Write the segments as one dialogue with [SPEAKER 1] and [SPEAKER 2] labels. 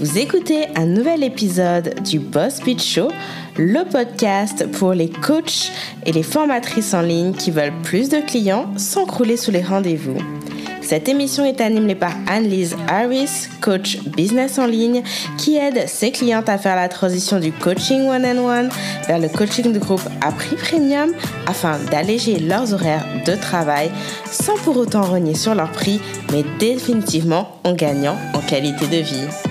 [SPEAKER 1] Vous écoutez un nouvel épisode du Boss Pitch Show, le podcast pour les coachs et les formatrices en ligne qui veulent plus de clients sans crouler sous les rendez-vous. Cette émission est animée par Anne-Lise Harris, coach business en ligne, qui aide ses clientes à faire la transition du coaching one-on-one vers le coaching de groupe à prix premium afin d'alléger leurs horaires de travail sans pour autant renier sur leur prix, mais définitivement en gagnant en qualité de vie.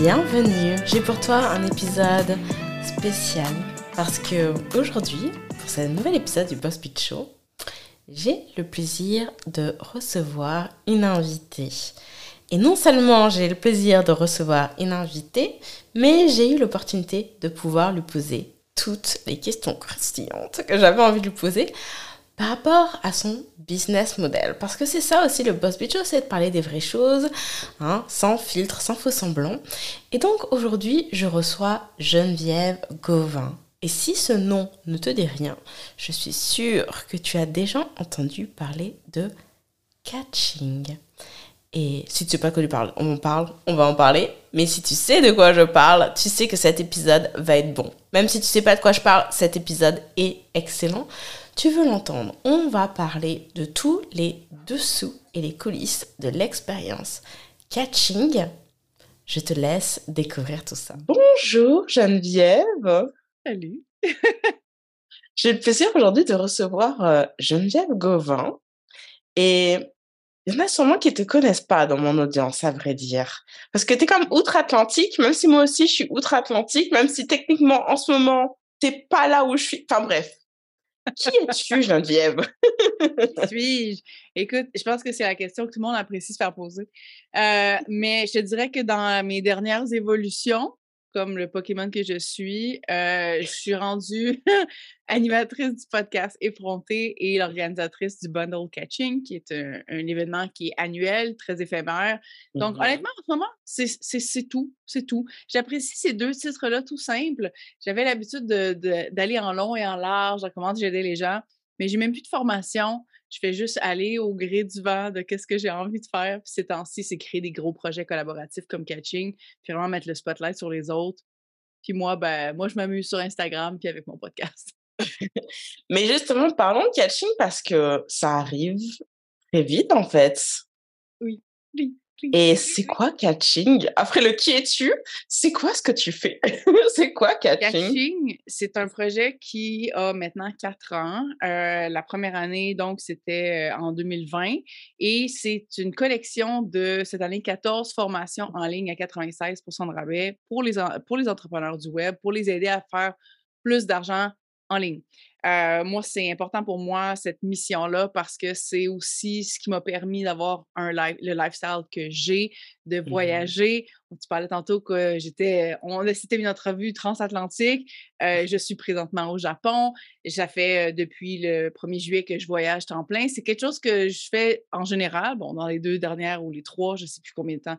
[SPEAKER 1] Bienvenue, j'ai pour toi un épisode spécial parce que aujourd'hui, pour ce nouvel épisode du Boss Pitch Show, j'ai le plaisir de recevoir une invitée. Et non seulement j'ai le plaisir de recevoir une invitée, mais j'ai eu l'opportunité de pouvoir lui poser toutes les questions croustillantes que j'avais envie de lui poser par rapport à son business model. Parce que c'est ça aussi le boss bitch, c'est de parler des vraies choses, hein, sans filtre, sans faux semblant. Et donc aujourd'hui, je reçois Geneviève Gauvin. Et si ce nom ne te dit rien, je suis sûre que tu as déjà entendu parler de catching. Et si tu sais pas de quoi tu parles, on en parle, on va en parler. Mais si tu sais de quoi je parle, tu sais que cet épisode va être bon. Même si tu sais pas de quoi je parle, cet épisode est excellent tu veux l'entendre, on va parler de tous les dessous et les coulisses de l'expérience catching. Je te laisse découvrir tout ça. Bonjour Geneviève.
[SPEAKER 2] Salut.
[SPEAKER 1] J'ai le plaisir aujourd'hui de recevoir euh, Geneviève Gauvin. Et il y en a sûrement qui ne te connaissent pas dans mon audience, à vrai dire. Parce que tu es comme outre-Atlantique, même si moi aussi je suis outre-Atlantique, même si techniquement en ce moment, tu n'es pas là où je suis. Enfin bref, qui es-tu, Geneviève?
[SPEAKER 2] Qui suis-je? Écoute, je pense que c'est la question que tout le monde apprécie se faire poser. Euh, mais je te dirais que dans mes dernières évolutions, comme le Pokémon que je suis, euh, je suis rendue animatrice du podcast Effronté et l'organisatrice du Bundle Catching, qui est un, événement qui est annuel, très éphémère. Donc, mmh honnêtement, en ce moment, c'est tout. C'est tout. J'apprécie ces deux titres-là tout simples. J'avais l'habitude d'aller en long et en large dans comment j'aidais les gens, mais j'ai même plus de formation. Je fais juste aller au gré du vent de qu'est-ce que j'ai envie de faire. Puis ces temps-ci, c'est créer des gros projets collaboratifs comme Catching, puis vraiment mettre le spotlight sur les autres. Puis moi, ben, moi, je m'amuse sur Instagram puis avec mon podcast.
[SPEAKER 1] Mais justement, parlons de catching parce que ça arrive très vite en fait.
[SPEAKER 2] Oui, oui.
[SPEAKER 1] Et c'est quoi catching? Après le qui es-tu, c'est quoi ce que tu fais? C'est quoi catching?
[SPEAKER 2] Catching, c'est un projet qui a maintenant quatre ans. Euh, la première année, donc, c'était euh, en 2020. Et c'est une collection de cette année 14 formations en ligne à 96 de rabais pour les, pour les entrepreneurs du web, pour les aider à faire plus d'argent en ligne. Euh, moi, c'est important pour moi, cette mission-là, parce que c'est aussi ce qui m'a permis d'avoir un le lifestyle que j'ai, de mmh voyager. Tu parlais tantôt que j'étais, on c'était une entrevue transatlantique. Euh, je suis présentement au Japon. Ça fait euh, depuis le 1er juillet que je voyage temps plein. C'est quelque chose que je fais en général, bon, dans les deux dernières ou les trois, je ne sais plus combien de temps.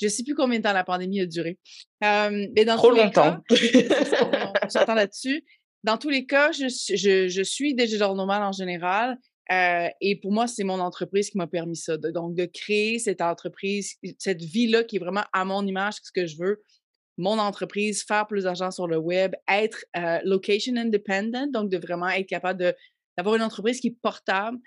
[SPEAKER 2] Je ne sais plus combien de temps la pandémie a duré.
[SPEAKER 1] mais dans Trop longtemps.
[SPEAKER 2] on s'entend là-dessus dans tous les cas, je, je, je suis digital nomade en général. Euh, et pour moi, c'est mon entreprise qui m'a permis ça. donc, de créer cette entreprise, cette vie-là qui est vraiment à mon image, ce que je veux. Mon entreprise, faire plus d'argent sur le web, être euh, location independent, donc de vraiment être capable d'avoir une entreprise qui est portable.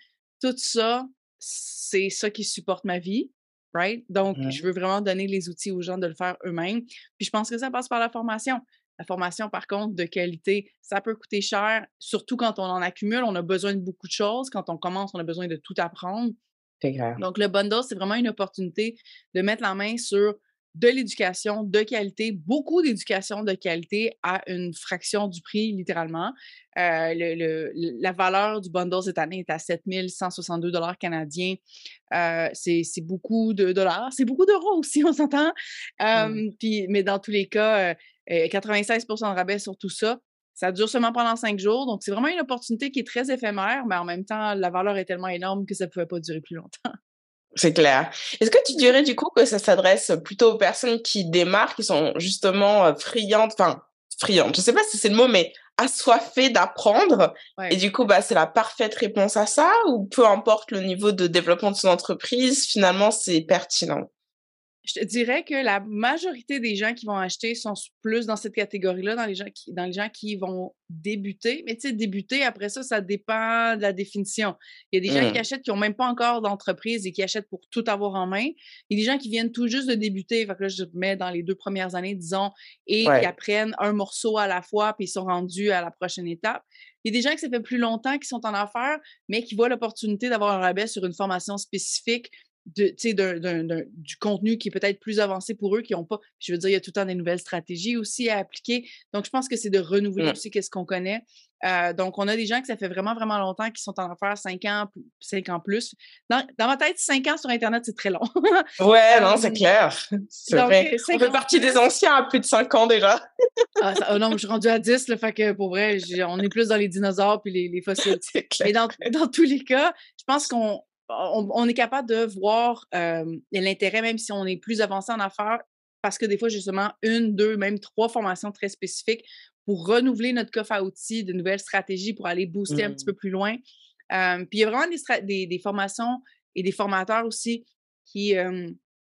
[SPEAKER 2] Tout ça, c'est ça qui supporte ma vie. Right? Donc, je veux vraiment donner les outils aux gens de le faire eux-mêmes. Puis je pense que ça passe par la formation. La formation, par contre, de qualité, ça peut coûter cher, surtout quand on en accumule. On a besoin de beaucoup de choses. Quand on commence, on a besoin de tout apprendre. Donc, le bundle, c'est vraiment une opportunité de mettre la main sur de l'éducation de qualité, beaucoup d'éducation de qualité à une fraction du prix, littéralement. Euh, le, la valeur du bundle cette année est à 7162 dollars canadiens. Euh, c'est beaucoup de dollars. C'est beaucoup d'euros aussi, on s'entend. puis, mais dans tous les cas, 96% de rabais sur tout ça. Ça dure seulement pendant cinq jours. Donc, c'est vraiment une opportunité qui est très éphémère, mais en même temps, la valeur est tellement énorme que ça ne pouvait pas durer plus longtemps.
[SPEAKER 1] C'est clair. Est-ce que tu dirais du coup que ça s'adresse plutôt aux personnes qui démarrent, qui sont justement euh, friandes, enfin, friandes, je ne sais pas si c'est le mot, mais assoiffées d'apprendre. Et du coup, bah, c'est la parfaite réponse à ça, ou peu importe le niveau de développement de son entreprise, finalement, c'est pertinent?
[SPEAKER 2] Je te dirais que la majorité des gens qui vont acheter sont plus dans cette catégorie-là, dans les gens qui, dans les gens qui vont débuter. Mais tu sais, débuter, après ça, ça dépend de la définition. Il y a des gens qui mmh. achètent qui n'ont même pas encore d'entreprise et qui achètent pour tout avoir en main. Il y a des gens qui viennent tout juste de débuter. Fait que là, je mets dans les deux premières années, disons, et qui apprennent un morceau à la fois, puis ils sont rendus à la prochaine étape. Il y a des gens qui ça fait plus longtemps qui sont en affaires, mais qui voient l'opportunité d'avoir un rabais sur une formation spécifique de, du contenu qui est peut-être plus avancé pour eux, qui n'ont pas. Je veux dire, il y a tout le temps des nouvelles stratégies aussi à appliquer. Donc, je pense que c'est de renouveler mmh. aussi qu'est-ce qu'on connaît. Euh, donc, on a des gens que ça fait vraiment, vraiment longtemps qui sont en affaires 5 ans, 5 ans plus. Dans, ma tête, 5 ans sur Internet, c'est très long.
[SPEAKER 1] ouais, non, c'est clair. C'est vrai. On fait partie des anciens à plus de 5 ans déjà.
[SPEAKER 2] ah, oh non, je suis rendue à 10, le fait que pour vrai, on est plus dans les dinosaures puis les, les fossiles. Mais dans, dans tous les cas, je pense qu'on on, est capable de voir l'intérêt, même si on est plus avancé en affaires, parce que des fois, justement, une, deux, même trois formations très spécifiques pour renouveler notre coffre à outils, de nouvelles stratégies pour aller booster un petit peu mmh. plus loin. puis il y a vraiment des, formations et des formateurs aussi qui,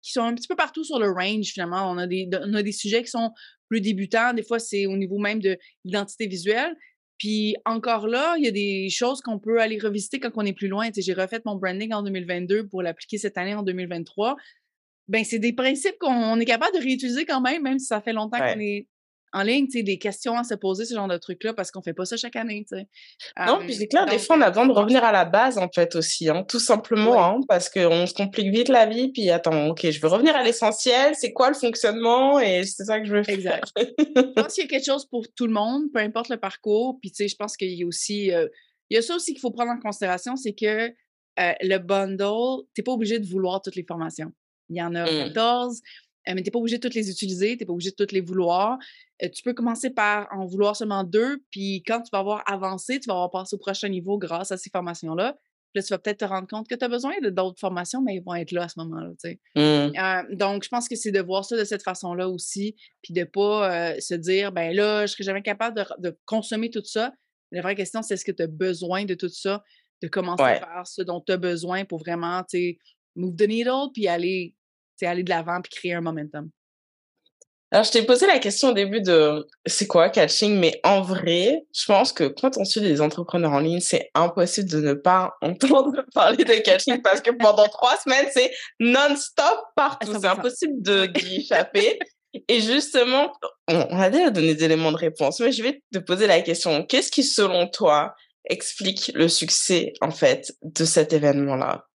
[SPEAKER 2] qui sont un petit peu partout sur le range, finalement. On a des, on a des sujets qui sont plus débutants. Des fois, c'est au niveau même de l'identité visuelle. Puis encore là, il y a des choses qu'on peut aller revisiter quand on est plus loin. j'ai refait mon branding en 2022 pour l'appliquer cette année en 2023. Ben, c'est des principes qu'on est capable de réutiliser quand même, même si ça fait longtemps qu'on est en ligne, tu sais, des questions à se poser, ce genre de trucs-là, parce qu'on fait pas ça chaque année, tu sais.
[SPEAKER 1] Non, puis c'est clair, des fois, on a besoin de revenir à la base, en fait, aussi, hein, tout simplement, hein, parce qu'on se complique vite la vie, puis attends, OK, je veux revenir à l'essentiel, c'est quoi le fonctionnement, et c'est ça que je veux faire.
[SPEAKER 2] Exact. je pense qu'il y a quelque chose pour tout le monde, peu importe le parcours, puis tu sais, je pense qu'il y a aussi, il y a ça aussi qu'il faut prendre en considération, c'est que le bundle, tu n'es pas obligé de vouloir toutes les formations. Il y en a 14, mmh. mais tu n'es pas obligé de toutes les utiliser, tu n'es pas obligé de toutes les vouloir tu peux commencer par en vouloir seulement deux, puis quand tu vas avoir avancé, tu vas avoir passé au prochain niveau grâce à ces formations-là. Là, tu vas peut-être te rendre compte que tu as besoin d'autres formations, mais ils vont être là à ce moment-là. Mmh. donc, je pense que c'est de voir ça de cette façon-là aussi, puis de ne pas se dire, ben là, je ne serai jamais capable de, consommer tout ça. La vraie question, c'est est-ce que tu as besoin de tout ça, de commencer par ce dont tu as besoin pour vraiment, tu sais, move the needle, puis aller, aller de l'avant, puis créer un momentum.
[SPEAKER 1] Alors, je t'ai posé la question au début de c'est quoi catching, mais en vrai, je pense que quand on suit des entrepreneurs en ligne, c'est impossible de ne pas entendre parler de catching parce que pendant trois semaines, c'est non-stop partout. C'est impossible d'y échapper. Et justement, on a déjà donné des éléments de réponse, mais je vais te poser la question. Qu'est-ce qui, selon toi, explique le succès, en fait, de cet événement-là?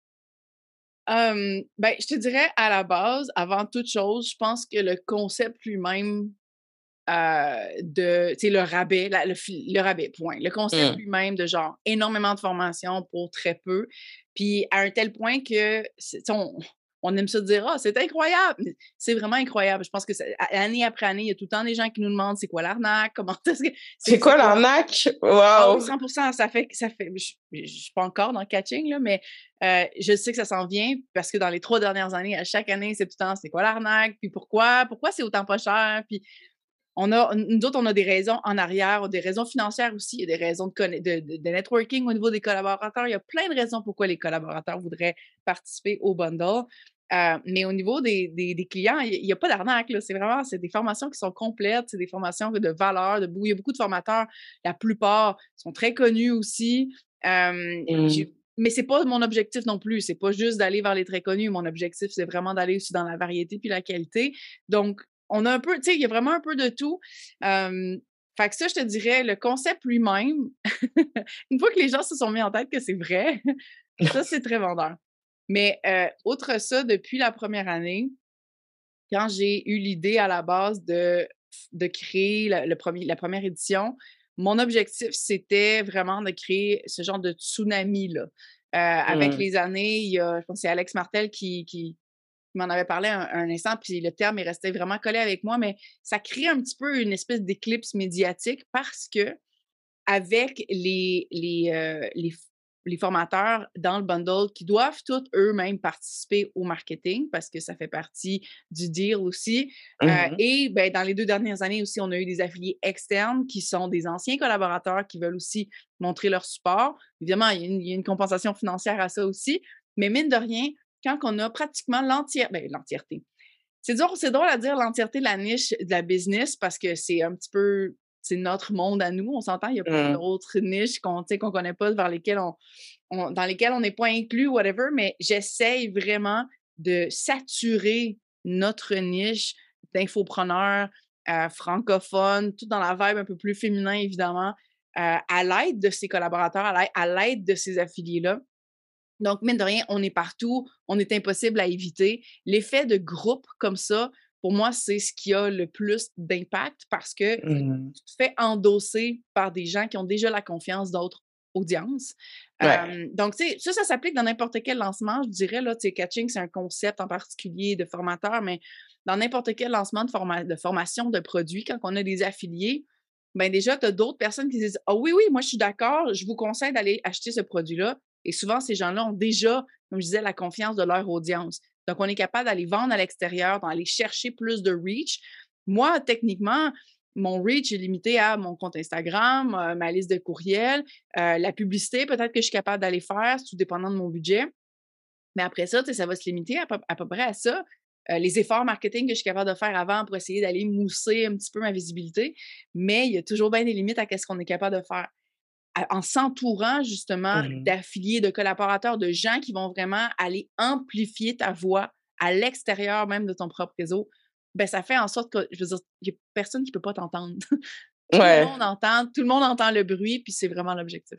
[SPEAKER 2] Ben, je te dirais, à la base, avant toute chose, je pense que le concept lui-même euh, de, tu le rabais, le, le, rabais, point. Le concept mmh. lui-même de genre énormément de formation pour très peu. Puis à un tel point que, on, on aime se dire, ah, c'est incroyable. C'est vraiment incroyable. Je pense que année après année, il y a tout le temps des gens qui nous demandent c'est quoi l'arnaque, comment est-ce que.
[SPEAKER 1] C'est quoi l'arnaque?
[SPEAKER 2] Wow! 100 ça fait, ça fait, je, ne suis pas encore dans le catching, là, mais euh, je sais que ça s'en vient parce que dans les trois dernières années, à chaque année, c'est tout le temps c'est quoi l'arnaque, puis pourquoi, pourquoi c'est autant pas cher, puis on a, nous autres, on a des raisons en arrière, des raisons financières aussi, il y a des raisons de, de, de, networking au niveau des collaborateurs. Il y a plein de raisons pourquoi les collaborateurs voudraient participer au bundle. Euh, mais au niveau des, des, clients, il n'y a pas d'arnaque. C'est vraiment c'est des formations qui sont complètes, c'est des formations de valeur. De, il y a beaucoup de formateurs. La plupart sont très connus aussi. Euh, mmh. Mais c'est pas mon objectif non plus. C'est pas juste d'aller vers les très connus. Mon objectif, c'est vraiment d'aller aussi dans la variété puis la qualité. Donc, on a un peu, tu sais, il y a vraiment un peu de tout. Euh, fait que ça, je te dirais, le concept lui-même, une fois que les gens se sont mis en tête que c'est vrai, ça, c'est très vendeur. Mais autre outre ça, depuis la première année, quand j'ai eu l'idée à la base de, de créer le premier, la première édition, mon objectif, c'était vraiment de créer ce genre de tsunami-là. avec mmh. les années, il y a, je pense que c'est Alex Martel qui, qui m'en avait parlé un, instant, puis le terme est resté vraiment collé avec moi, mais ça crée un petit peu une espèce d'éclipse médiatique parce que avec les, les, les, les formateurs dans le bundle qui doivent tous eux-mêmes participer au marketing parce que ça fait partie du deal aussi. Euh, mmh et ben, dans les deux dernières années aussi, on a eu des affiliés externes qui sont des anciens collaborateurs qui veulent aussi montrer leur support. Évidemment, il y a une, compensation financière à ça aussi. Mais mine de rien, quand on a pratiquement l'entière, ben, l'entièreté, c'est drôle à dire l'entièreté de la niche de la business parce que c'est un petit peu, c'est notre monde à nous. On s'entend, il y a plein
[SPEAKER 1] Mmh.
[SPEAKER 2] d'autres niches qu'on, qu'on connaît pas, vers lesquelles on, on- dans lesquelles on n'est pas inclus, whatever, mais j'essaye vraiment de saturer notre niche d'infopreneurs euh, francophones, tout dans la vibe un peu plus féminin, évidemment, euh, à l'aide de ces collaborateurs, à l'aide- à l'aide de ces affiliés-là. Donc, mine de rien, on est partout, on est impossible à éviter. L'effet de groupe comme ça, pour moi, c'est ce qui a le plus d'impact parce que
[SPEAKER 1] Mmh.
[SPEAKER 2] tu te fais endosser par des gens qui ont déjà la confiance d'autres audiences.
[SPEAKER 1] Ouais.
[SPEAKER 2] Euh, donc, tu sais, ça, ça s'applique dans n'importe quel lancement. Je dirais, là, tu sais, catching, c'est un concept en particulier de formateur, mais dans n'importe quel lancement de, forma- de formation de produits, quand on a des affiliés, ben déjà, tu as d'autres personnes qui disent Ah oui, oui, moi, je suis d'accord, je vous conseille d'aller acheter ce produit-là. Et souvent, ces gens-là ont déjà, comme je disais, la confiance de leur audience. Donc, on est capable d'aller vendre à l'extérieur, d'aller chercher plus de reach. Moi, techniquement, mon reach est limité à mon compte Instagram, euh, ma liste de courriels, euh, la publicité, peut-être que je suis capable d'aller faire, tout dépendant de mon budget. Mais après ça, ça va se limiter à peu, à peu près à ça. Euh, les efforts marketing que je suis capable de faire avant pour essayer d'aller mousser un petit peu ma visibilité. Mais il y a toujours bien des limites à ce qu'on est capable de faire. En s'entourant justement
[SPEAKER 1] Mmh.
[SPEAKER 2] d'affiliés, de collaborateurs, de gens qui vont vraiment aller amplifier ta voix à l'extérieur même de ton propre réseau, ben ça fait en sorte que, je veux dire, il n'y a personne qui ne peut pas t'entendre. tout
[SPEAKER 1] Ouais.
[SPEAKER 2] le monde entend, tout le monde entend le bruit, puis c'est vraiment l'objectif.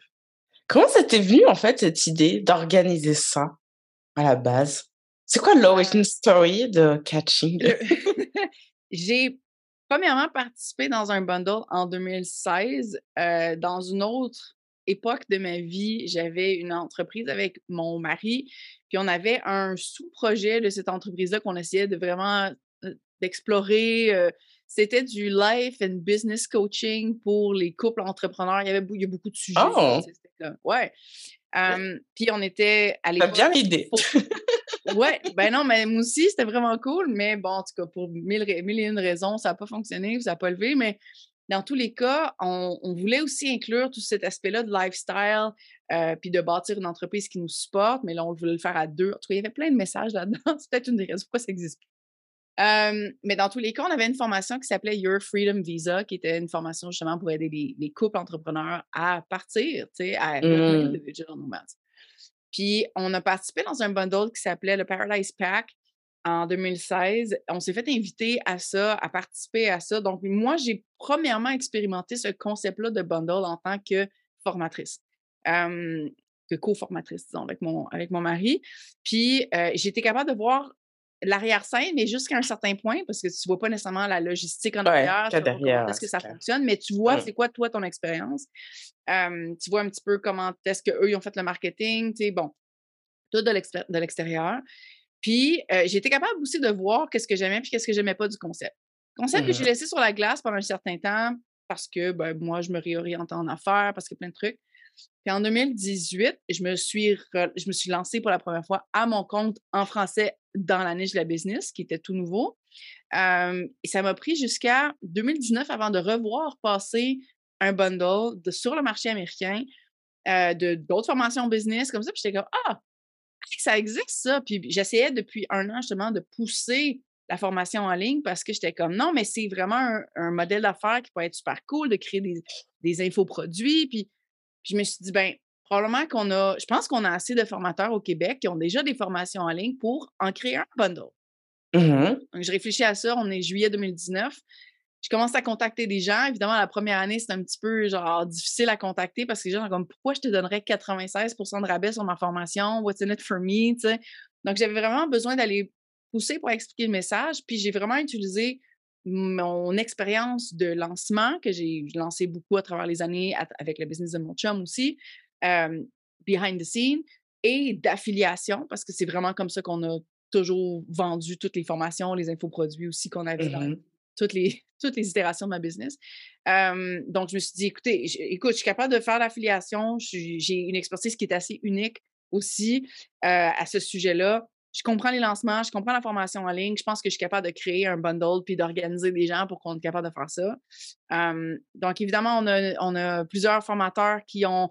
[SPEAKER 1] Comment ça t'est venu, en fait, cette idée d'organiser ça à la base? C'est quoi l'origin story de Catching?
[SPEAKER 2] J'ai premièrement participé dans un bundle en 2016. Euh, dans une autre époque de ma vie, j'avais une entreprise avec mon mari, puis on avait un sous-projet de cette entreprise-là qu'on essayait de vraiment euh, d'explorer. euh, c'était du life and business coaching pour les couples entrepreneurs. Il y avait bou- il y a beaucoup de sujets.
[SPEAKER 1] Oh!
[SPEAKER 2] Ouais. Puis on était à l'époque.
[SPEAKER 1] bien l'idée.
[SPEAKER 2] Ouais, ben non, mais moi aussi, c'était vraiment cool, mais bon, en tout cas, pour mille, mille et une raisons, ça n'a pas fonctionné, ça n'a pas levé, mais dans tous les cas, on, on voulait aussi inclure tout cet aspect-là de lifestyle, euh, puis de bâtir une entreprise qui nous supporte, mais là, on voulait le faire à deux. En tout cas, il y avait plein de messages là-dedans. C'est peut-être une des raisons pourquoi ça existe pas. Euh, mais dans tous les cas, on avait une formation qui s'appelait Your Freedom Visa, qui était une formation justement pour aider les, les couples entrepreneurs à partir, tu sais, à devenir
[SPEAKER 1] Mmh.
[SPEAKER 2] des digital nomads. Puis, on a participé dans un bundle qui s'appelait le Paradise Pack en 2016. On s'est fait inviter à ça, à participer à ça. Donc, moi, j'ai premièrement expérimenté ce concept-là de bundle en tant que formatrice, que co-formatrice, disons, avec mon, mari. Puis, euh, été capable de voir l'arrière-scène, mais jusqu'à un certain point, parce que tu vois pas nécessairement la logistique en
[SPEAKER 1] Ouais,
[SPEAKER 2] arrière,
[SPEAKER 1] derrière,
[SPEAKER 2] est-ce que ça
[SPEAKER 1] clair.
[SPEAKER 2] fonctionne, mais tu vois
[SPEAKER 1] Mmh.
[SPEAKER 2] c'est quoi, toi, ton expérience. Euh, tu vois un petit peu comment est-ce qu'eux, ils ont fait le marketing, tu sais, bon, tout de l'extérieur. Puis, euh, j'ai été capable aussi de voir qu'est-ce que j'aimais puis qu'est-ce que j'aimais pas du concept. Concept que j'ai
[SPEAKER 1] Mmh.
[SPEAKER 2] laissé sur la glace pendant un certain temps parce que ben, moi, je me réorientais en affaires, parce que plein de trucs. Puis en 2018, je me suis, je me suis lancée pour la première fois à mon compte en français dans la niche de la business, qui était tout nouveau. Et ça m'a pris jusqu'à 2019 avant de revoir passer un bundle sur le marché américain euh, d'autres formations business comme ça. Puis j'étais comme Ah, ça existe ça. Puis j'essayais depuis un an justement de pousser la formation en ligne parce que j'étais comme non, mais c'est vraiment un, un modèle d'affaires qui peut être super cool de créer des, des infoproduits. Puis, puis je me suis dit, ben, probablement qu'on a, je pense qu'on a assez de formateurs au Québec qui ont déjà des formations en ligne pour en créer un bundle.
[SPEAKER 1] Mmh
[SPEAKER 2] Donc, je réfléchis à ça. On est juillet 2019. Je commence à contacter des gens. Évidemment, la première année, c'est un petit peu genre difficile à contacter parce que les gens sont comme pourquoi je te donnerais 96% de rabais sur ma formation? What's in it for me? Donc, j'avais vraiment besoin d'aller pousser pour expliquer le message. Puis j'ai vraiment utilisé mon expérience de lancement que j'ai lancé beaucoup à travers les années à- avec le business de mon chum aussi, euh, behind the scene, et d'affiliation parce que c'est vraiment comme ça qu'on a toujours vendu toutes les formations, les infoproduits aussi qu'on avait dans
[SPEAKER 1] Mmh
[SPEAKER 2] toutes les, toutes les itérations de ma business. Euh, donc, je me suis dit, écoutez, j- écoute, je suis capable de faire l'affiliation. je J'ai une expertise qui est assez unique aussi euh, à ce sujet-là. Je comprends les lancements, je comprends la formation en ligne. Je pense que je suis capable de créer un bundle puis d'organiser des gens pour qu'on soit capable de faire ça. Donc, évidemment, on a, on a plusieurs formateurs qui ont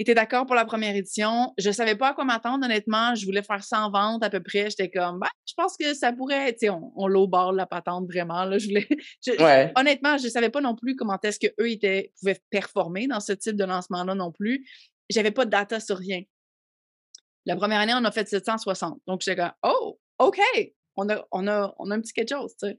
[SPEAKER 2] était d'accord pour la première édition. Je savais pas à quoi m'attendre, honnêtement. Je voulais faire 100 ventes à peu près. J'étais comme, bah, je pense que ça pourrait, tu sais, on, on la patente vraiment. Là. Je voulais, Honnêtement, je savais pas non plus comment est-ce qu'eux pouvaient performer dans ce type de lancement-là non plus. J'avais pas de data sur rien. La première année, on a fait 760. Donc, j'étais comme, oh, OK, on a, on a, on a un petit quelque chose, tu sais.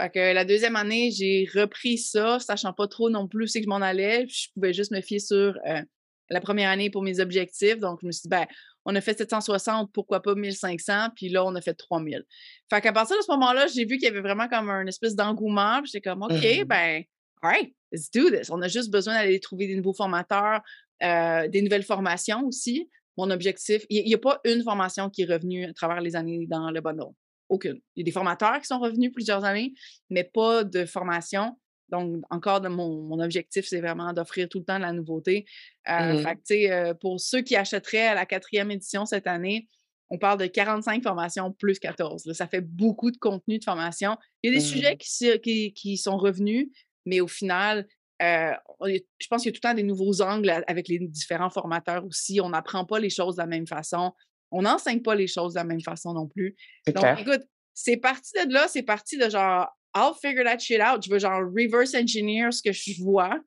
[SPEAKER 2] Fait que la deuxième année, j'ai repris ça, sachant pas trop non plus c'est que je m'en allais. Je pouvais juste me fier sur euh, la première année pour mes objectifs. Donc, je me suis dit, ben, on a fait 760, pourquoi pas 1500? Puis là, on a fait 3000. Fait qu'à partir de ce moment-là, j'ai vu qu'il y avait vraiment comme un espèce d'engouement. J'étais comme, OK, mmh ben, all right, let's do this. On a juste besoin d'aller trouver des nouveaux formateurs, euh, des nouvelles formations aussi. Mon objectif, il n'y a pas une formation qui est revenue à travers les années dans le bundle. Aucune. Il y a des formateurs qui sont revenus plusieurs années, mais pas de formation. Donc, encore, de mon, objectif, c'est vraiment d'offrir tout le temps de la nouveauté. Euh, mmh fait euh, pour ceux qui achèteraient à la quatrième édition cette année, on parle de 45 formations plus 14. ça fait beaucoup de contenu de formation. Il y a des sujets mmh. qui, qui, sont revenus, mais au final, euh, je pense qu'il y a tout le temps des nouveaux angles avec les différents formateurs aussi. On n'apprend pas les choses de la même façon. On n'enseigne pas les choses de la même façon non plus. Donc, écoute, c'est parti de là, c'est parti de genre, I'll figure that shit out. Je veux genre reverse engineer ce que je vois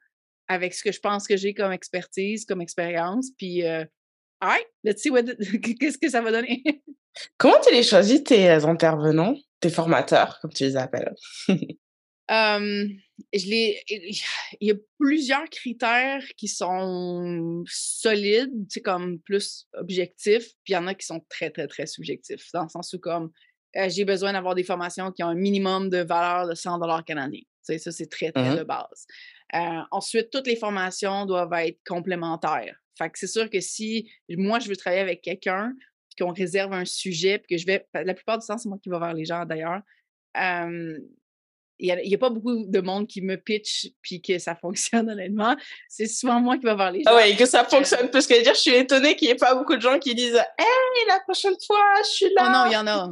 [SPEAKER 2] avec ce que je pense que j'ai comme expertise, comme expérience. Puis, euh, right, let's see qu'est-ce que ça va donner.
[SPEAKER 1] Comment tu les choisis, tes intervenants, tes formateurs, comme tu les appelles?
[SPEAKER 2] je il y a plusieurs critères qui sont solides, c'est comme plus objectifs, puis il y en a qui sont très, très, très subjectifs, dans le sens où comme euh, j'ai besoin d'avoir des formations qui ont un minimum de valeur de 100 dollars canadiens. ça, c'est très, très mmh de base. Euh, ensuite, toutes les formations doivent être complémentaires. Fait que c'est sûr que si moi, je veux travailler avec quelqu'un, puis qu'on réserve un sujet, puis que je vais, la plupart du temps, c'est moi qui vais vers les gens d'ailleurs, il n'y a, pas beaucoup de monde qui me pitch puis que ça fonctionne honnêtement. C'est souvent moi qui vais voir les
[SPEAKER 1] ah. Ah ouais, que ça fonctionne. Parce que dire, je suis étonnée qu'il n'y ait pas beaucoup de gens qui disent Hey, la prochaine fois, je suis là.
[SPEAKER 2] Oh non, il y en a.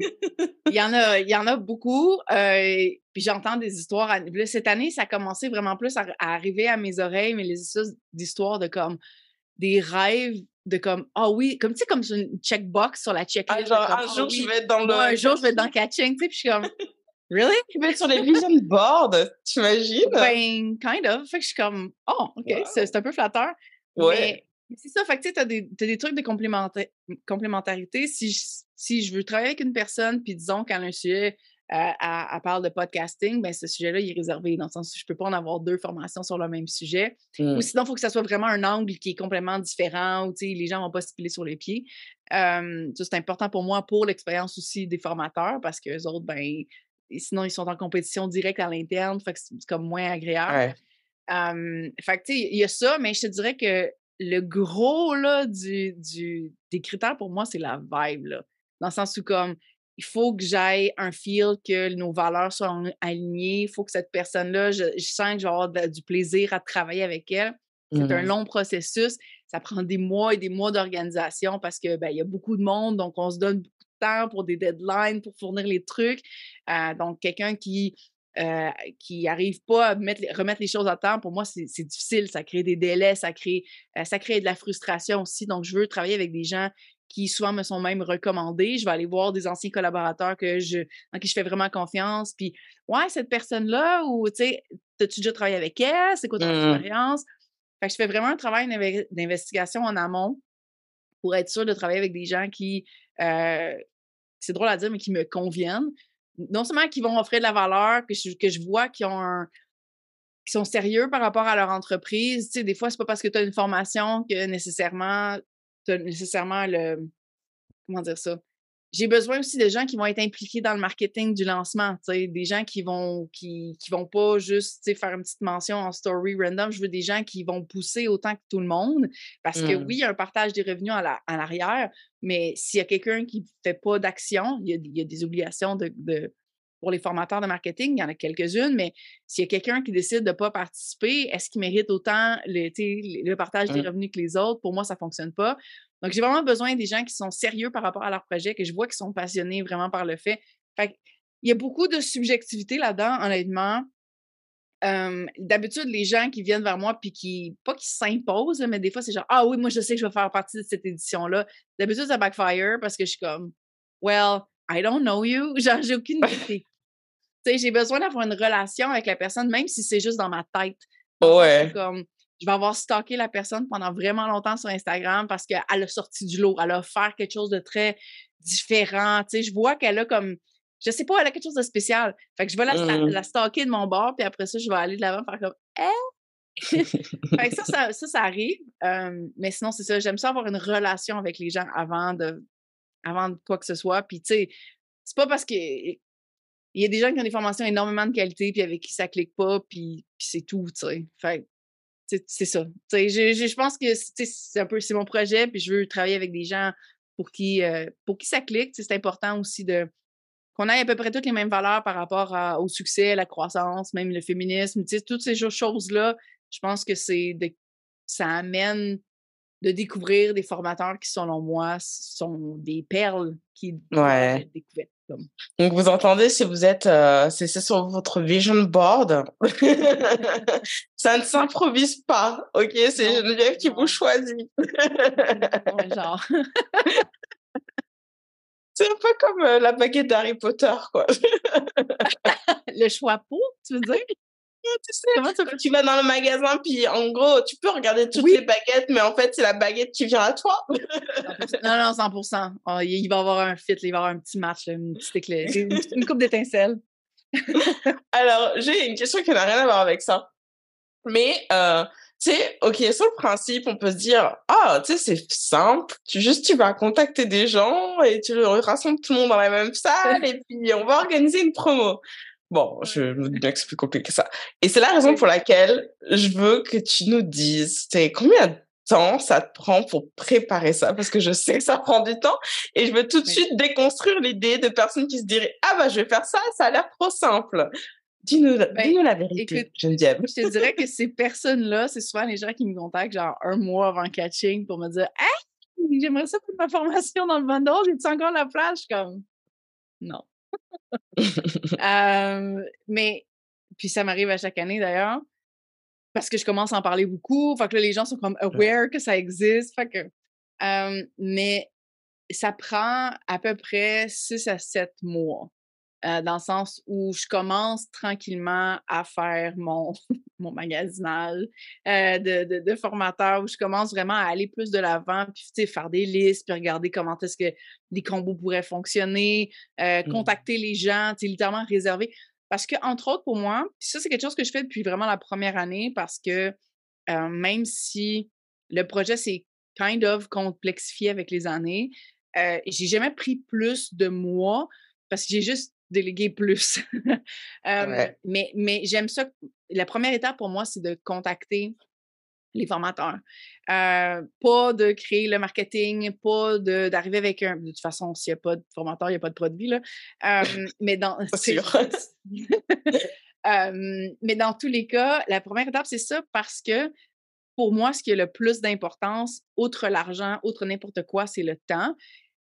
[SPEAKER 2] Il y en a, il y en a beaucoup. Euh, puis j'entends des histoires. cette année, ça a commencé vraiment plus à, arriver à mes oreilles, mais les histoires de comme des rêves de comme ah oh oui comme tu sais comme une checkbox sur la checklist
[SPEAKER 1] ah, genre un ah jour je vais être dans le
[SPEAKER 2] un jour je vais être dans catching tu sais puis je suis comme Really?
[SPEAKER 1] Tu peux être sur les vision boards, t'imagines?
[SPEAKER 2] Ben, kind of. Fait que je suis comme, oh, OK, c'est un peu flatteur. Ouais. Mais c'est ça, fait que tu sais, t'as des, as des trucs de complémentarité. Si je, si je veux travailler avec une personne, puis disons qu'elle a un sujet, euh, elle, parle de podcasting, ben ce sujet-là, il est réservé dans le sens où je peux pas en avoir deux formations sur le même sujet. Ou mmh. sinon, il faut que ça soit vraiment un angle qui est complètement différent, où les gens vont pas se piler sur les pieds. ça, c'est important pour moi pour l'expérience aussi des formateurs parce que les autres, ben, sinon, ils sont en compétition directe à l'interne, fait que c'est comme moins agréable. fait que, tu sais, il y a ça, mais je te dirais que le gros, là, du, du, des critères pour moi, c'est la vibe, là. Dans le sens où, comme, il faut que j'aille un feel que nos valeurs soient alignées. Il faut que cette personne-là, je, sens que je vais avoir du plaisir à travailler avec elle. C'est un mmh long processus. Ça prend des mois et des mois d'organisation parce que ben, il y a beaucoup de monde, donc on se donne temps pour des deadlines, pour fournir les trucs. Euh, donc, quelqu'un qui euh, qui arrive pas à mettre, remettre les choses à temps, pour moi, c'est difficile. Ça crée des délais, ça crée, euh, ça crée de la frustration aussi. Donc, je veux travailler avec des gens qui souvent me sont même recommandés. Je vais aller voir des anciens collaborateurs que je, en qui je fais vraiment confiance. Puis, ouais, cette personne-là, ou tu sais, as-tu déjà travaillé avec elle? C'est quoi ton mmh expérience? Fait que je fais vraiment un travail d'investigation en amont pour être sûr de travailler avec des gens qui, euh, c'est drôle à dire, mais qui me conviennent. Non seulement qui vont offrir de la valeur, que je, que je vois qui ont qui sont sérieux par rapport à leur entreprise. Tu sais, des fois, c'est pas parce que tu as une formation que nécessairement, tu as nécessairement le. Comment dire ça? J'ai besoin aussi de gens qui vont être impliqués dans le marketing du lancement, des gens qui vont qui, qui vont pas juste faire une petite mention en story random. Je veux des gens qui vont pousser autant que tout le monde. Parce que mmh. oui, il y a un partage des revenus à l'arrière, mais s'il y a quelqu'un qui ne fait pas d'action, il, y, a, des obligations de, pour les formateurs de marketing, il y en a quelques-unes, mais s'il y a quelqu'un qui décide de ne pas participer, est-ce qu'il mérite autant le, le partage des mmh. revenus que les autres? Pour moi, ça ne fonctionne pas. Donc, j'ai vraiment besoin des gens qui sont sérieux par rapport à leur projet, que je vois qui sont passionnés vraiment par le fait. Fait il y a beaucoup de subjectivité là-dedans, honnêtement. d'habitude, les gens qui viennent vers moi, puis qui, pas qui s'imposent, mais des fois, c'est genre, ah oui, moi, je sais que je vais faire partie de cette édition-là. D'habitude, ça backfire parce que je suis comme, well, I don't know you. Genre, j'ai aucune idée. tu sais, j'ai besoin d'avoir une relation avec la personne, même si c'est juste dans ma tête.
[SPEAKER 3] Ouais.
[SPEAKER 2] Comme, je vais avoir stocké la personne pendant vraiment longtemps sur Instagram parce qu'elle a sorti du lot, elle a offert quelque chose de très différent. Tu sais, je vois qu'elle a comme je sais pas, elle a quelque chose de spécial. Fait que je vais la, mmh. la stalker de mon bord, puis après ça, je vais aller de l'avant faire comme Eh! fait que ça, ça, ça, arrive. mais sinon, c'est ça. J'aime ça avoir une relation avec les gens avant de, avant de quoi que ce soit. Puis, tu sais, c'est pas parce que. Il y a des gens qui ont des formations énormément de qualité, puis avec qui ça clique pas, puis, c'est tout, tu sais. Fait c'est ça. Je, je, je, pense que c'est un peu c'est mon projet, puis je veux travailler avec des gens pour qui, euh, pour qui ça clique. C'est important aussi de qu'on ait à peu près toutes les mêmes valeurs par rapport au succès, à la croissance, même le féminisme, toutes ces choses-là, je pense que c'est ça amène de découvrir des formateurs qui, selon moi, sont des perles qui
[SPEAKER 3] ouais. découvertes. Donc, vous entendez, si vous êtes, euh, c'est sur votre vision board, ça ne s'improvise pas, ok? C'est Geneviève qui vous choisit.
[SPEAKER 2] genre.
[SPEAKER 3] C'est un peu comme euh, la baguette d'Harry Potter, quoi.
[SPEAKER 2] le choix pour, tu veux dire?
[SPEAKER 3] Tu sais, Comment tu, vas dans le magasin, puis en gros, tu peux regarder toutes les baguettes, mais en fait, c'est la baguette qui vient à toi.
[SPEAKER 2] non, non, 100 il va y avoir un fit, il va y avoir un petit match, une petite éclair, une, coupe d'étincelles.
[SPEAKER 3] Alors, j'ai une question qui n'a rien à voir avec ça. Mais euh, tu sais, OK, sur le principe, on peut se dire, ah, tu sais, c'est simple. Tu, juste, tu vas contacter des gens et tu rassembles tout le monde dans la même salle et puis on va organiser une promo. Bon, je me dis bien que c'est plus compliqué que ça. Et c'est la raison pour laquelle je veux que tu nous dises, tu sais, combien de temps ça te prend pour préparer ça? Parce que je sais que ça prend du temps et je veux tout de suite déconstruire l'idée de personnes qui se diraient ah bah je vais faire ça ça a l'air trop simple Dis-nous ben, la vérité, écoute, Geneviève.
[SPEAKER 2] Je te dirais que ces personnes-là, c'est souvent les gens qui me contactent genre un mois avant le catching pour me dire Hey, j'aimerais ça pour ma formation dans le bundle, j'ai-tu encore la place? Je suis comme Non. mais, puis ça m'arrive à chaque année d'ailleurs, parce que je commence à en parler beaucoup. Fait que là, les gens sont comme aware que ça existe. Fait que, mais ça prend à peu près 6 à 7 mois euh, dans le sens où je commence tranquillement à faire mon, mon magasinage euh, de, de, de, formateur, où je commence vraiment à aller plus de l'avant, puis faire des listes, puis regarder comment est-ce que les combos pourraient fonctionner, euh, mmh. contacter les gens, littéralement réserver. Parce que, entre autres, pour moi, ça, c'est quelque chose que je fais depuis vraiment la première année, parce que même si le projet s'est kind of complexifié avec les années, j'ai jamais pris plus de mois parce que j'ai juste déléguer plus. Mais, mais j'aime ça. La première étape pour moi, c'est de contacter les formateurs. pas de créer le marketing, pas d'arriver avec un. De toute façon, s'il n'y a pas de formateur, il n'y a pas de produit. Là. mais dans. mais dans tous les cas, la première étape, c'est ça parce que pour moi, ce qui a le plus d'importance, outre l'argent, outre n'importe quoi, c'est le temps.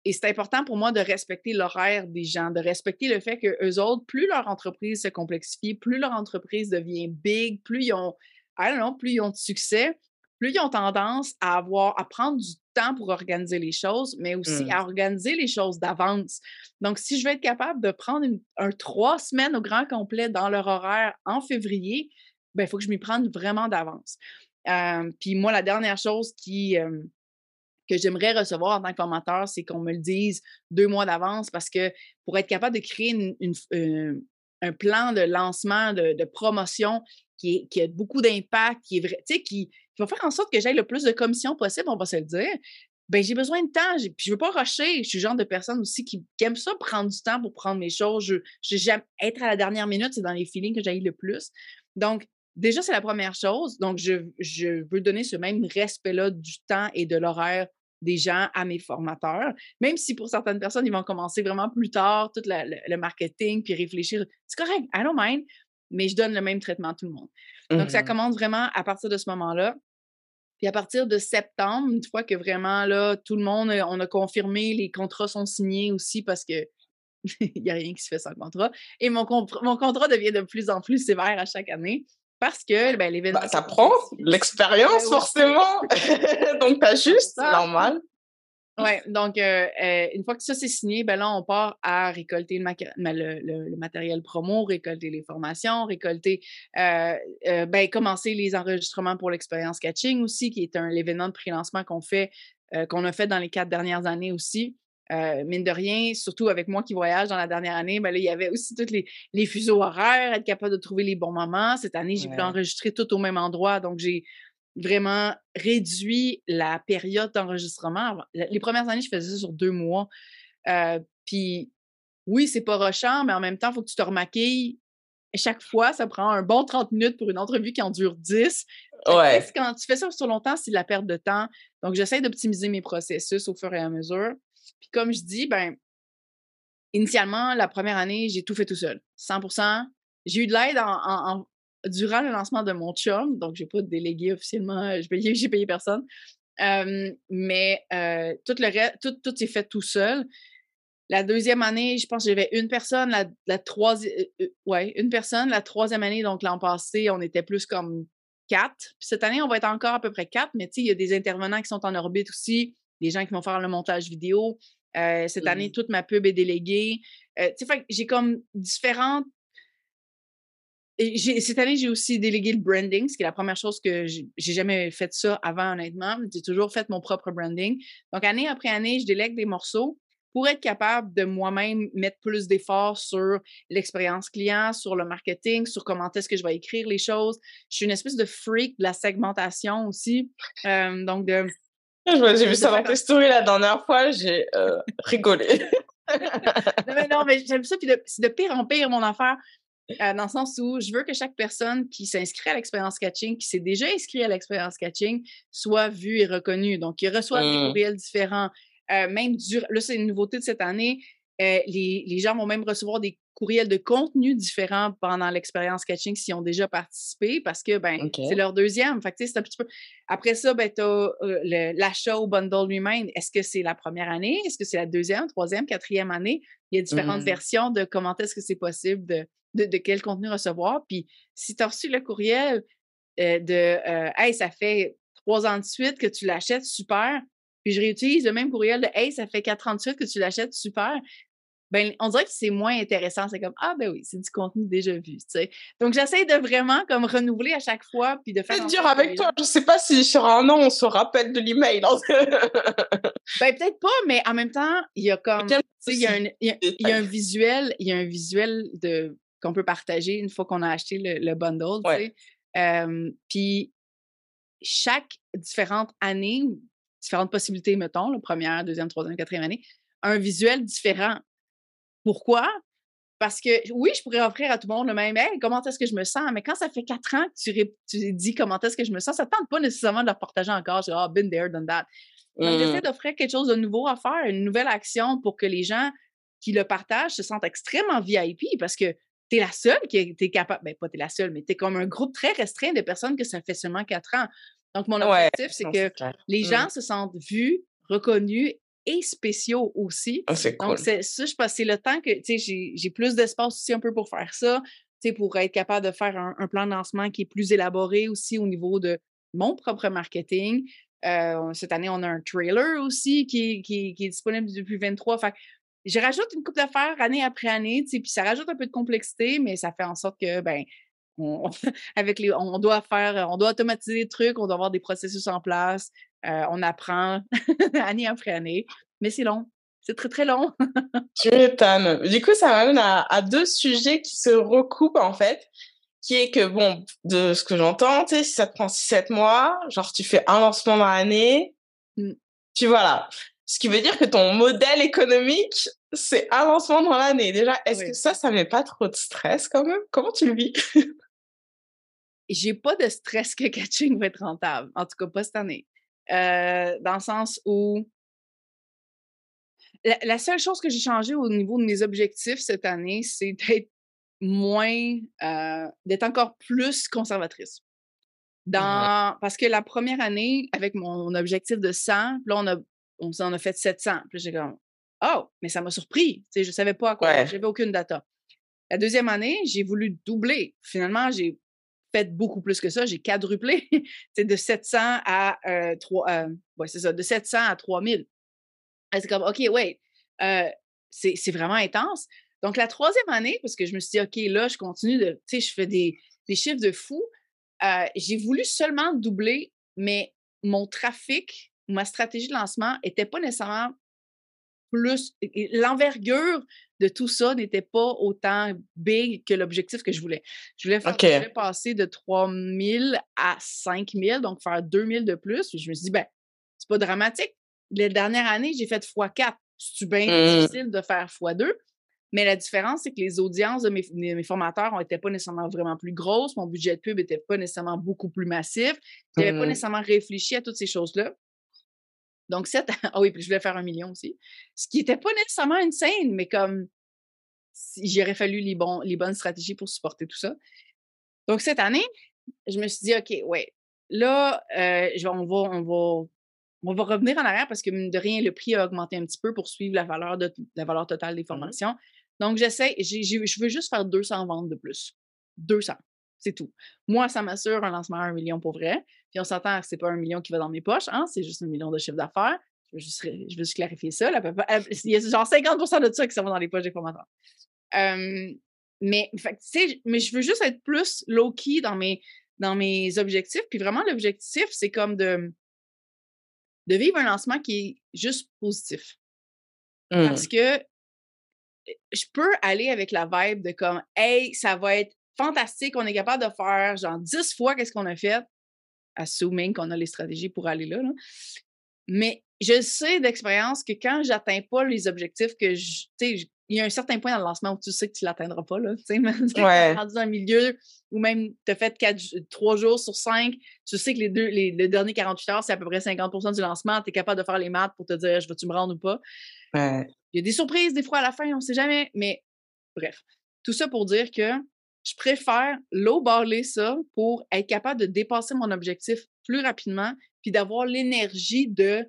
[SPEAKER 2] Et c'est important pour moi de respecter l'horaire des gens, de respecter le fait que eux autres, plus leur entreprise se complexifie, plus leur entreprise devient big, plus ils ont, I don't plus ils ont de succès, plus ils ont tendance à avoir, à prendre du temps pour organiser les choses, mais aussi mmh. à organiser les choses d'avance. Donc, si je veux être capable de prendre un trois semaines au grand complet dans leur horaire en février, ben, il faut que je m'y prenne vraiment d'avance. Euh, puis moi, la dernière chose qui, euh, que j'aimerais recevoir en tant que formateur, c'est qu'on me le dise deux mois d'avance parce que pour être capable de créer euh, un plan de lancement, de, promotion qui, a beaucoup d'impact, qui est vrai, qui, va faire en sorte que j'aille le plus de commissions possible, on va se le dire. Ben, j'ai besoin de temps. Puis je veux pas rusher. Je suis le genre de personne aussi qui, aime ça prendre du temps pour prendre mes choses. J'aime être à la dernière minute, c'est dans les feelings que j'ai le plus. Donc, déjà, c'est la première chose. Donc, je, je veux donner ce même respect-là du temps et de l'horaire des gens à mes formateurs, même si pour certaines personnes, ils vont commencer vraiment plus tard, tout le, marketing, puis réfléchir. C'est correct, I don't mind, mais je donne le même traitement à tout le monde. Donc, ça mmh commence vraiment à partir de ce moment-là. Puis à partir de septembre, une fois que vraiment, là, tout le monde, on a confirmé, les contrats sont signés aussi parce que il n'y a rien qui se fait sans contrat. Et mon, mon contrat devient de plus en plus sévère à chaque année. Parce que ben, l'événement.
[SPEAKER 3] Bah, ça prend l'expérience, forcément. donc, pas juste, normal.
[SPEAKER 2] Oui, donc euh, euh, une fois que ça c'est signé, ben là, on part à récolter le, matériel promo, récolter les formations, récolter, euh, ben, commencer les enregistrements pour l'expérience catching aussi, qui est un événement de pré-lancement qu'on fait, qu'on a fait dans les quatre dernières années aussi. Mine de rien, surtout avec moi qui voyage dans la dernière année, ben là, il y avait aussi tous les, les, fuseaux horaires, être capable de trouver les bons moments. Cette année, j'ai pu enregistrer tout au même endroit. Donc, j'ai vraiment réduit la période d'enregistrement. Les premières années, je faisais ça sur deux mois. Euh, puis oui, c'est pas rochant, mais en même temps, il faut que tu te remaquilles. Chaque fois, ça prend un bon 30 minutes pour une entrevue qui en dure 10.
[SPEAKER 3] Ouais.
[SPEAKER 2] Quand tu fais ça sur longtemps, c'est de la perte de temps. Donc, j'essaie d'optimiser mes processus au fur et à mesure. Puis comme je dis, ben, initialement, la première année, j'ai tout fait tout seul. 100% J'ai eu de l'aide en, durant le lancement de mon chum, donc j'ai pas délégué officiellement, j'ai payé, payé personne. mais tout le tout, tout s'est fait tout seul. La deuxième année, je pense que j'avais une personne. La, troisième, ouais, une personne. La troisième année, donc l'an passé, on était plus comme quatre. Puis cette année, on va être encore à peu près quatre, mais tu sais, il y a des intervenants qui sont en orbite aussi, des gens qui vont faire le montage vidéo. cette année, toute ma pub est déléguée. tu sais, j'ai comme différentes cette année, j'ai aussi délégué le branding, ce qui est la première chose que j'ai jamais fait ça avant, honnêtement. J'ai toujours fait mon propre branding. Donc, année après année, je délègue des morceaux pour être capable de moi-même mettre plus d'efforts sur l'expérience client, sur le marketing, sur comment est-ce que je vais écrire les choses. Je suis une espèce de freak de la segmentation aussi. Euh, donc, de.
[SPEAKER 3] J'ai vu ça dans tes stories la dernière fois, j'ai euh, rigolé.
[SPEAKER 2] non, mais non, mais j'aime ça. Puis c'est de pire en pire, mon affaire. Euh, dans le sens où je veux que chaque personne qui s'inscrit à l'expérience catching, qui s'est déjà inscrit à l'expérience catching, soit vue et reconnue. Donc, il reçoit des mmh. courriels différents. Euh, même du, là, c'est une nouveauté de cette année. Les, les, gens vont même recevoir des courriels de contenu différents pendant l'expérience catching s'ils ont déjà participé parce que ben, c'est leur deuxième. Fait c'est un petit peu... Après ça, ben, tu as l'achat au bundle lui-même. Est-ce que c'est la première année? Est-ce que c'est la deuxième, troisième, quatrième année? Il y a différentes mmh. versions de comment est-ce que c'est possible de, de, quel contenu recevoir. Puis si tu as reçu le courriel euh, de euh, Hey, ça fait trois ans de suite que tu l'achètes, super. Puis je réutilise le même courriel de Hey, ça fait quatre ans de suite que tu l'achètes, super. Ben, on dirait que c'est moins intéressant. C'est comme Ah, ben oui, c'est du contenu déjà vu. Tu sais. Donc, j'essaie de vraiment comme renouveler à chaque fois. Puis de faire.
[SPEAKER 3] C'est dur avec toi. Je sais pas si sur un an, on se rappelle de l'email. Hein.
[SPEAKER 2] ben, peut-être pas, mais en même temps, il y a comme. Il y, a un, il y a un visuel, il y a un visuel de qu'on peut partager une fois qu'on a acheté le, bundle. Puis chaque différente année, différentes possibilités, mettons, la première, deuxième, troisième, quatrième année, un visuel différent. Pourquoi? Parce que oui, je pourrais offrir à tout le monde le même hey, comment est-ce que je me sens? Mais quand ça fait quatre ans que tu, tu dis comment est-ce que je me sens, ça ne tente pas nécessairement de le partager encore. Je dis, oh, been there, done that. J'essaie mmh. d'offrir quelque chose de nouveau à faire, une nouvelle action pour que les gens qui le partagent se sentent extrêmement VIP parce que tu es la seule qui est capable, ben pas tu es la seule, mais tu es comme un groupe très restreint de personnes que ça fait seulement quatre ans. Donc, mon objectif, c'est que les mmh. gens se sentent vus, reconnus et spéciaux aussi.
[SPEAKER 3] Ah, c'est
[SPEAKER 2] Donc, c'est ça, je pense c'est le temps que, tu sais, j'ai plus d'espace aussi un peu pour faire ça, tu sais, pour être capable de faire un, plan de lancement qui est plus élaboré aussi au niveau de mon propre marketing. Euh, cette année, on a un trailer aussi qui, qui, qui est disponible depuis 23. Fait je rajoute une coupe d'affaires année après année, puis ça rajoute un peu de complexité, mais ça fait en sorte que, ben, on, avec les, on doit faire, on doit automatiser des trucs, on doit avoir des processus en place, euh, on apprend année après année, mais c'est long. C'est très, très long.
[SPEAKER 3] tu m'étonnes. Du coup, ça m'amène à, à, deux sujets qui se recoupent, en fait, qui est que, bon, de ce que j'entends, tu sais, si ça te prend 6-7 mois, genre, tu fais un lancement dans l'année, mmh. tu vois là. Ce qui veut dire que ton modèle économique, c'est un lancement dans l'année. Déjà, est-ce que ça, ça met pas trop de stress quand même? Comment tu le vis?
[SPEAKER 2] J'ai pas de stress que catching va être rentable. En tout cas, pas cette année. Euh, dans le sens où la, seule chose que j'ai changé au niveau de mes objectifs cette année, c'est d'être moins, euh, d'être encore plus conservatrice. Dans, Parce que la première année, avec mon objectif de 100, là, on a on s'en a fait 700. Puis j'ai comme, oh, mais ça m'a surpris. Je savais pas à quoi, j'avais aucune data. La deuxième année, j'ai voulu doubler. Finalement, j'ai fait beaucoup plus que ça. J'ai quadruplé. c'est de 700 à 3, euh, ouais, c'est ça, de 700 à 3000. C'est comme, OK, wait, c'est vraiment intense. Donc, la troisième année, parce que je me suis dit, OK, là, je continue de, tu sais, je fais des, des chiffres de fou. j'ai voulu seulement doubler, mais mon trafic, ma stratégie de lancement n'était pas nécessairement plus. L'envergure de tout ça n'était pas autant big que l'objectif que je voulais. Je voulais, faire, passer de 3 000 à 5 000, donc faire 2 000 de plus. je me suis dit, ben, c'est pas dramatique. La dernière année, j'ai fait x4. C'est bien mmh. difficile de faire x2. Mais la différence, c'est que les audiences de mes, mes formateurs n'étaient pas nécessairement vraiment plus grosses. Mon budget de pub n'était pas nécessairement beaucoup plus massif. Je n'avais pas mmh. nécessairement réfléchi à toutes ces choses-là. Donc, cette... ah oui, puis je voulais faire un million aussi. Ce qui n'était pas nécessairement une scène, mais comme j'aurais fallu les, bons, les bonnes stratégies pour supporter tout ça. Donc, cette année, je me suis dit, OK, ouais, là, euh, on, va, on, va, on va revenir en arrière parce que, de rien, le prix a augmenté un petit peu pour suivre la valeur, de, la valeur totale des mmh formations. Donc, j'essaie, je veux juste faire 200 ventes de plus. 200. C'est tout. Moi, ça m'assure un lancement à un million pour vrai. Puis on s'entend que ce n'est pas un million qui va dans mes poches, hein, c'est juste un million de chiffre d'affaires. Je veux juste, je veux juste clarifier ça. Là. Il y a genre 50 de ça qui s'en va dans les poches des formateurs. mais, mais je veux juste être plus low-key dans mes, dans mes objectifs. Puis vraiment, l'objectif, c'est comme de, de vivre un lancement qui est juste positif. Parce mmh. que je peux aller avec la vibe de comme, hey, ça va être fantastique, on est capable de faire genre 10 fois qu'est-ce qu'on a fait, assuming qu'on a les stratégies pour aller là, Mais je sais d'expérience que quand j'atteins pas les objectifs que je, il y a un certain point dans le lancement où tu sais que tu l'atteindras pas, là, tu sais, ouais. rendu dans un milieu où même tu as fait 3 jours sur 5, tu sais que les deux, les, derniers 48 heures, c'est à peu près 50% du lancement, tu es capable de faire les maths pour te dire, je vais-tu me rendre ou pas? Il y a des surprises des fois à la fin, on sait jamais, mais bref. Tout ça pour dire que je préfère low-baller ça pour être capable de dépasser mon objectif plus rapidement puis d'avoir l'énergie de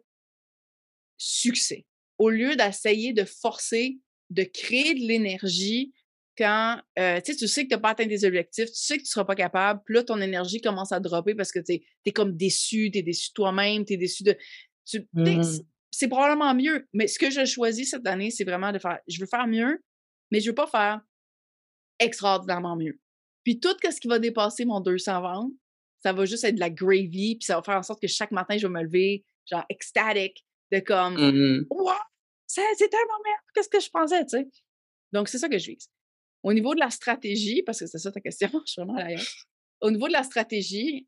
[SPEAKER 2] succès. Au lieu d'essayer de forcer, de créer de l'énergie quand euh, tu sais que tu n'as pas atteint tes objectifs, tu sais que tu ne seras pas capable, puis là, ton énergie commence à dropper parce que tu es, comme déçu, tu es déçu de toi-même, tu es déçu de. Mmh c'est probablement mieux. Mais ce que je choisis cette année, c'est vraiment de faire. Je veux faire mieux, mais je ne veux pas faire extraordinairement mieux. Puis tout ce qui va dépasser mon 200 ventes, ça va juste être de la gravy, puis ça va faire en sorte que chaque matin, je vais me lever, genre ecstatic, de comme, mmh c'est tellement merde, qu'est-ce que je pensais, tu sais. Donc, c'est ça que je vise. Au niveau de la stratégie, parce que c'est ça ta question, je suis vraiment là. Au niveau de la stratégie,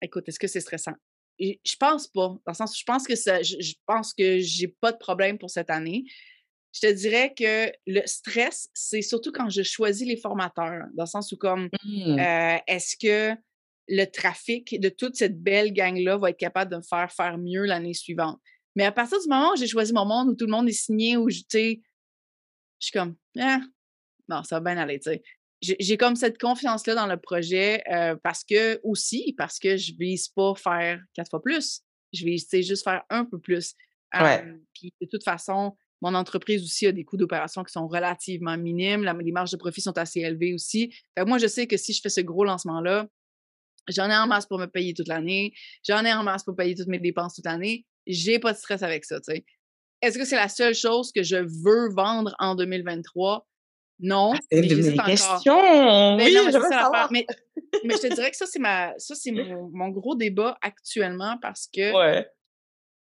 [SPEAKER 2] écoute, est-ce que c'est stressant? je pense pas, dans le sens où je pense que ça, je, je pense que j'ai pas de problème pour cette année je te dirais que le stress, c'est surtout quand je choisis les formateurs, dans le sens où comme mmh. euh, est-ce que le trafic de toute cette belle gang-là va être capable de me faire faire mieux l'année suivante? Mais à partir du moment où j'ai choisi mon monde, où tout le monde est signé, où je, je suis comme, ah, non, ça va bien aller, tu sais. J'ai comme cette confiance-là dans le projet euh, parce que, aussi, parce que je vise pas faire quatre fois plus. Je vise, juste faire un peu plus. Puis de toute façon, mon entreprise aussi a des coûts d'opération qui sont relativement minimes. les marges de profit sont assez élevées aussi. moi, je sais que si je fais ce gros lancement-là, j'en ai en masse pour me payer toute l'année. J'en ai en masse pour payer toutes mes dépenses toute l'année. J'ai pas de stress avec ça, Est-ce que c'est la seule chose que je veux vendre en 2023? Non.
[SPEAKER 3] Ah, c'est une question.
[SPEAKER 2] Mais, oui, je veux savoir. Mais, je te dirais que ça, c'est ma, ça, c'est mon, mon, gros débat actuellement parce que
[SPEAKER 3] ouais.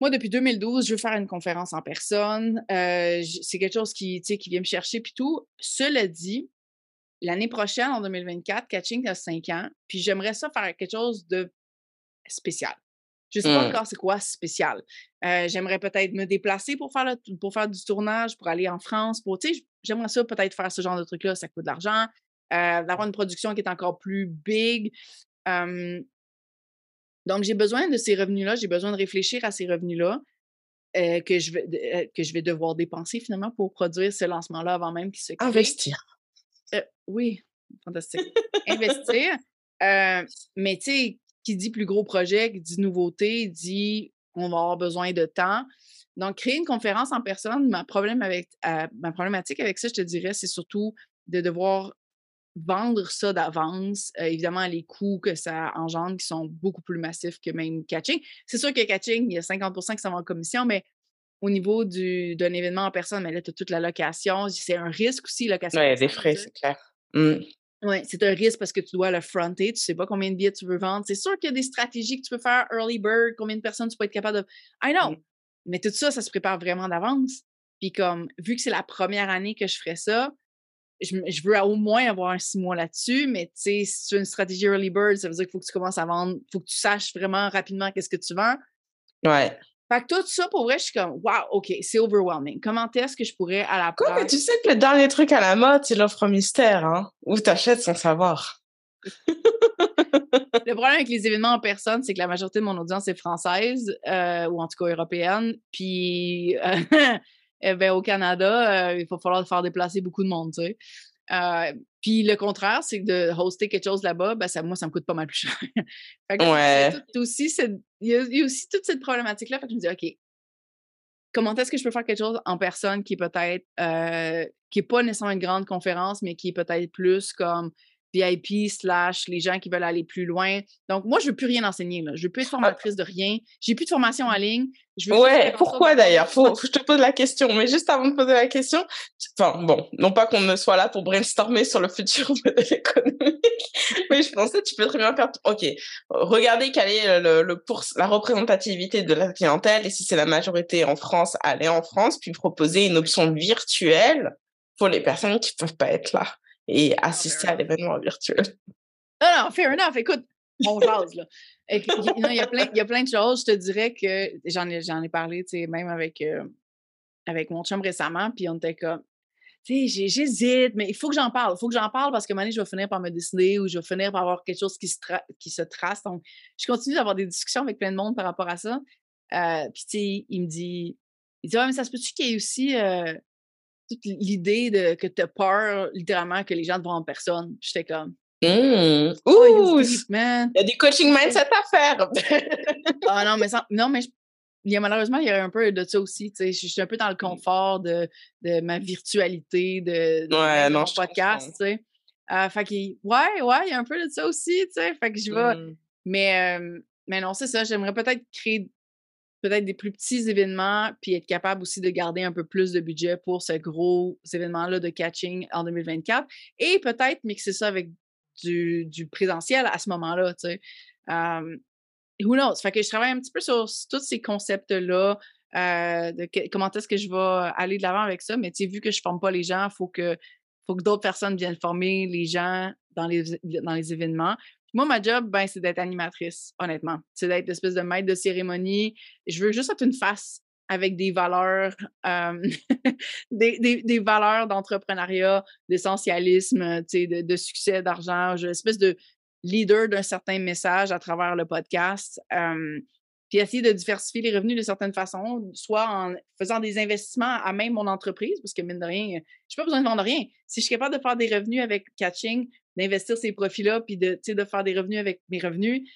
[SPEAKER 2] Moi, depuis 2012, je veux faire une conférence en personne. Euh, c'est quelque chose qui, qui vient me chercher, puis tout. Cela dit, l'année prochaine, en 2024, Catching a 5 ans, puis j'aimerais ça faire quelque chose de spécial. Je ne sais pas mmh. encore c'est quoi spécial. Euh, j'aimerais peut-être me déplacer pour faire, pour faire du tournage, pour aller en France. Pour, j'aimerais ça peut-être faire ce genre de truc-là, ça coûte de l'argent. Euh, d'avoir une production qui est encore plus big. Donc, j'ai besoin de ces revenus-là, j'ai besoin de réfléchir à ces revenus-là euh, que, je vais, euh, que je vais devoir dépenser finalement pour produire ce lancement-là avant même qu'il se crée.
[SPEAKER 3] Investir.
[SPEAKER 2] Euh, oui, fantastique. Investir. mais tu sais, qui dit plus gros projet, qui dit nouveauté, dit on va avoir besoin de temps. Donc, créer une conférence en personne, ma, problème avec, ma problématique avec ça, je te dirais, c'est surtout de devoir vendre ça d'avance, euh, évidemment, les coûts que ça engendre qui sont beaucoup plus massifs que même catching. C'est sûr que catching, il y a 50% qui sont en commission, mais au niveau d'un événement en personne, mais là, tu as toute la location. C'est un risque aussi, location.
[SPEAKER 3] Oui, des frais, c'est clair. Mmh.
[SPEAKER 2] Oui, c'est un risque parce que tu dois le fronter. Tu sais pas combien de billets tu veux vendre. C'est sûr qu'il y a des stratégies que tu peux faire early bird, combien de personnes tu peux être capable de. I know. Mmh. Mais tout ça, ça se prépare vraiment d'avance. Puis comme, vu que c'est la première année que je ferais ça, je, veux au moins avoir un six mois là-dessus, mais tu sais, si tu as une stratégie early bird, ça veut dire qu'il faut que tu commences à vendre, il faut que tu saches vraiment rapidement qu'est-ce que tu vends.
[SPEAKER 3] Ouais.
[SPEAKER 2] Fait que tout ça, pour vrai, je suis comme, wow, OK, c'est overwhelming. Comment est-ce que je pourrais à la place.
[SPEAKER 3] mais tu sais que le dernier truc à la mode, c'est l'offre mystère, hein, où tu achètes sans savoir.
[SPEAKER 2] le problème avec les événements en personne, c'est que la majorité de mon audience est française, euh, ou en tout cas européenne. Puis, euh, eh ben, au Canada, euh, il va falloir faire déplacer beaucoup de monde, tu sais. Euh, puis le contraire, c'est que de hoster quelque chose là-bas, ben ça, moi, ça me coûte pas mal plus cher.
[SPEAKER 3] ouais.
[SPEAKER 2] aussi, il y, a aussi toute cette problématique-là. Fait que je me dis, OK, comment est-ce que je peux faire quelque chose en personne qui est peut-être, euh, qui n'est pas nécessairement une grande conférence, mais qui est peut-être plus comme VIP slash les gens qui veulent aller plus loin. Donc, moi, je ne veux plus rien enseigner. Là. Je ne veux plus être ah. formatrice de rien. J'ai plus de formation en ligne.
[SPEAKER 3] Je veux ouais, pourquoi d'ailleurs? Faut, je te pose la question. Mais juste avant de poser la question, enfin, bon, non pas qu'on ne soit là pour brainstormer sur le futur modèle économique, mais je pensais que tu peux très bien faire, OK, regardez quelle est le, le pour, la représentativité de la clientèle et si c'est la majorité en France, aller en France, puis proposer une option virtuelle pour les personnes qui ne peuvent pas être là et assister à l'événement virtuel.
[SPEAKER 2] Non, non, fair enough. Écoute, on jase, là. Il y, a plein, y a plein de choses. Je te dirais que j'en ai, ai parlé, tu sais, même avec, euh, avec mon chum récemment, puis on était comme, tu sais, j'hésite, mais il faut que j'en parle. Il faut que j'en parle parce que maintenant, je vais finir par me décider ou je vais finir par avoir quelque chose qui se, qui se trace. Donc, je continue d'avoir des discussions avec plein de monde par rapport à ça. Euh, puis, tu sais, il me dit, il dit, ouais, mais ça se peut-tu qu'il y ait aussi euh, toute l'idée de que tu as peur, littéralement, que les gens te voient en personne. J'étais comme.
[SPEAKER 3] Mmh. Oh, il y a des coaching mindset à faire.
[SPEAKER 2] ah non, mais, non, mais il y a, malheureusement, il y a un peu de ça aussi. Je suis un peu dans le mmh. confort de, de ma virtualité, de,
[SPEAKER 3] de mon
[SPEAKER 2] podcast. tu Euh, fait que, ouais, ouais, il y a un peu de ça aussi. sais Fait que je vais. Mmh. Mais, mais non, c'est ça. J'aimerais peut-être créer peut-être des plus petits événements, puis être capable aussi de garder un peu plus de budget pour ce gros événement-là de catching en 2024 et peut-être mixer ça avec du, présentiel à ce moment-là, tu sais. who knows? Fait que je travaille un petit peu sur tous ces concepts-là, euh, de comment est-ce que je vais aller de l'avant avec ça, mais tu vu que je ne forme pas les gens, il faut que, faut que d'autres personnes viennent former les gens dans les, dans les événements. Moi, ma job, ben, c'est d'être animatrice, honnêtement. C'est d'être espèce de maître de cérémonie. Je veux juste être une face avec des valeurs, des, valeurs d'entrepreneuriat, d'essentialisme, de, de succès, d'argent, une espèce de leader d'un certain message à travers le podcast. Puis essayer de diversifier les revenus de certaines façons, soit en faisant des investissements à même mon entreprise, parce que mine de rien, je n'ai pas besoin de vendre rien. Si je suis capable de faire des revenus avec Catching, d'investir ces profits-là, puis de, de faire des revenus avec mes revenus.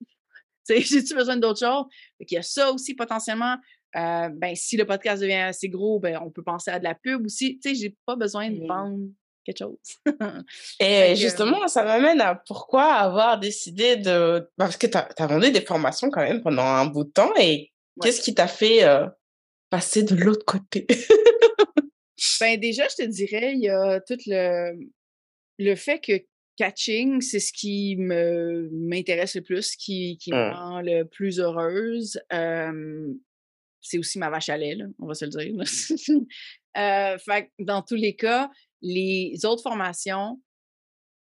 [SPEAKER 2] J'ai-tu besoin d'autre chose? Il y a ça aussi potentiellement. Euh, ben, si le podcast devient assez gros, ben, on peut penser à de la pub aussi. Tu sais, j'ai pas besoin de vendre quelque chose.
[SPEAKER 3] Et justement, ça m'amène à pourquoi avoir décidé de. Parce que tu as, vendu des formations quand même pendant un bout de temps et qu'est-ce qui t'a fait euh, passer de l'autre côté?
[SPEAKER 2] ben, déjà, je te dirais, il y a tout le le fait que catching, c'est ce qui me m'intéresse le plus, qui, qui me mmh. rend le plus heureuse. c'est aussi ma vache à lait, on va se le dire. euh, fait, dans tous les cas, les autres formations,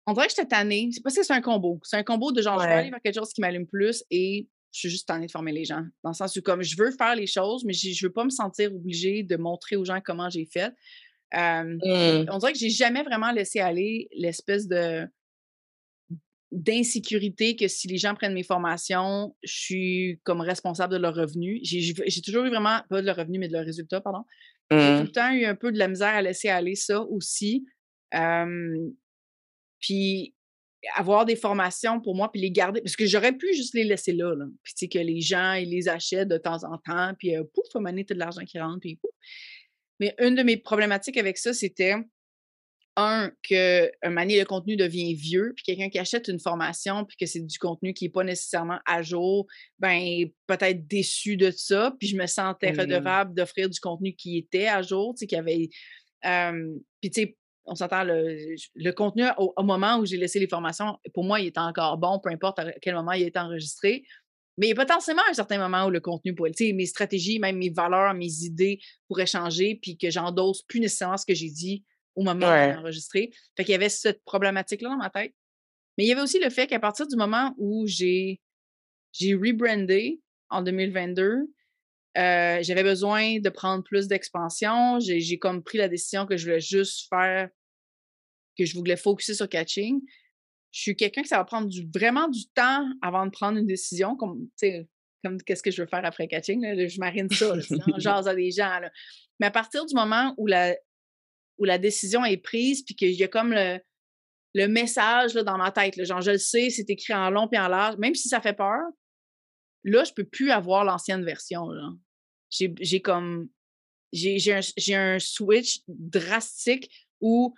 [SPEAKER 2] on dirait que j'étais tannée. C'est parce que c'est un combo. C'est un combo de genre, je veux aller vers quelque chose qui m'allume plus et je suis juste tannée de former les gens. Dans le sens où, comme je veux faire les choses, mais je ne veux pas me sentir obligée de montrer aux gens comment j'ai fait.
[SPEAKER 3] Mmh.
[SPEAKER 2] On dirait que j'ai jamais vraiment laissé aller l'espèce de d'insécurité que si les gens prennent mes formations, je suis comme responsable de leur revenu. J'ai toujours eu vraiment, pas de leur revenu, mais de leur résultat, pardon. J'ai tout mmh. le temps eu un peu de la misère à laisser aller ça aussi. puis avoir des formations pour moi, puis les garder, parce que j'aurais pu juste les laisser là, puis tu sais, que les gens, ils les achètent de temps en temps, puis euh, pouf, faut mener tout l'argent qui rentre, puis pouf. Mais une de mes problématiques avec ça, c'était un, que un manier le contenu devient vieux, puis quelqu'un qui achète une formation, puis que c'est du contenu qui n'est pas nécessairement à jour, ben peut-être déçu de ça, puis je me sentais
[SPEAKER 3] Mmh.
[SPEAKER 2] redevable d'offrir du contenu qui était à jour, tu sais, qui avait... euh, puis tu sais, on s'entend, le, le contenu au, au moment où j'ai laissé les formations, pour moi, il était encore bon, peu importe à quel moment il a été enregistré. Mais il y a potentiellement un certain moment où le contenu pourrait, tu sais, mes stratégies, même mes valeurs, mes idées pourraient changer, puis que j'endosse plus nécessairement ce que j'ai dit au moment où
[SPEAKER 3] Ouais.
[SPEAKER 2] j'ai enregistré. Fait qu'il y avait cette problématique-là dans ma tête. Mais il y avait aussi le fait qu'à partir du moment où j'ai j'ai rebrandé en 2022, euh, j'avais besoin de prendre plus d'expansion. J'ai j'ai comme pris la décision que je voulais juste faire, que je voulais focuser sur catching. Je suis quelqu'un que ça va prendre du, vraiment du temps avant de prendre une décision, comme, tu sais, comme qu'est-ce que je veux faire après catching. là, je marine ça, là, sinon on jase à des gens. là. Mais à partir du moment où la, où la décision est prise, puis qu'il y a comme le, le message là, dans ma tête, là, genre je le sais, c'est écrit en long puis en large, même si ça fait peur, là, je peux plus avoir l'ancienne version. J'ai comme. J'ai un, switch drastique où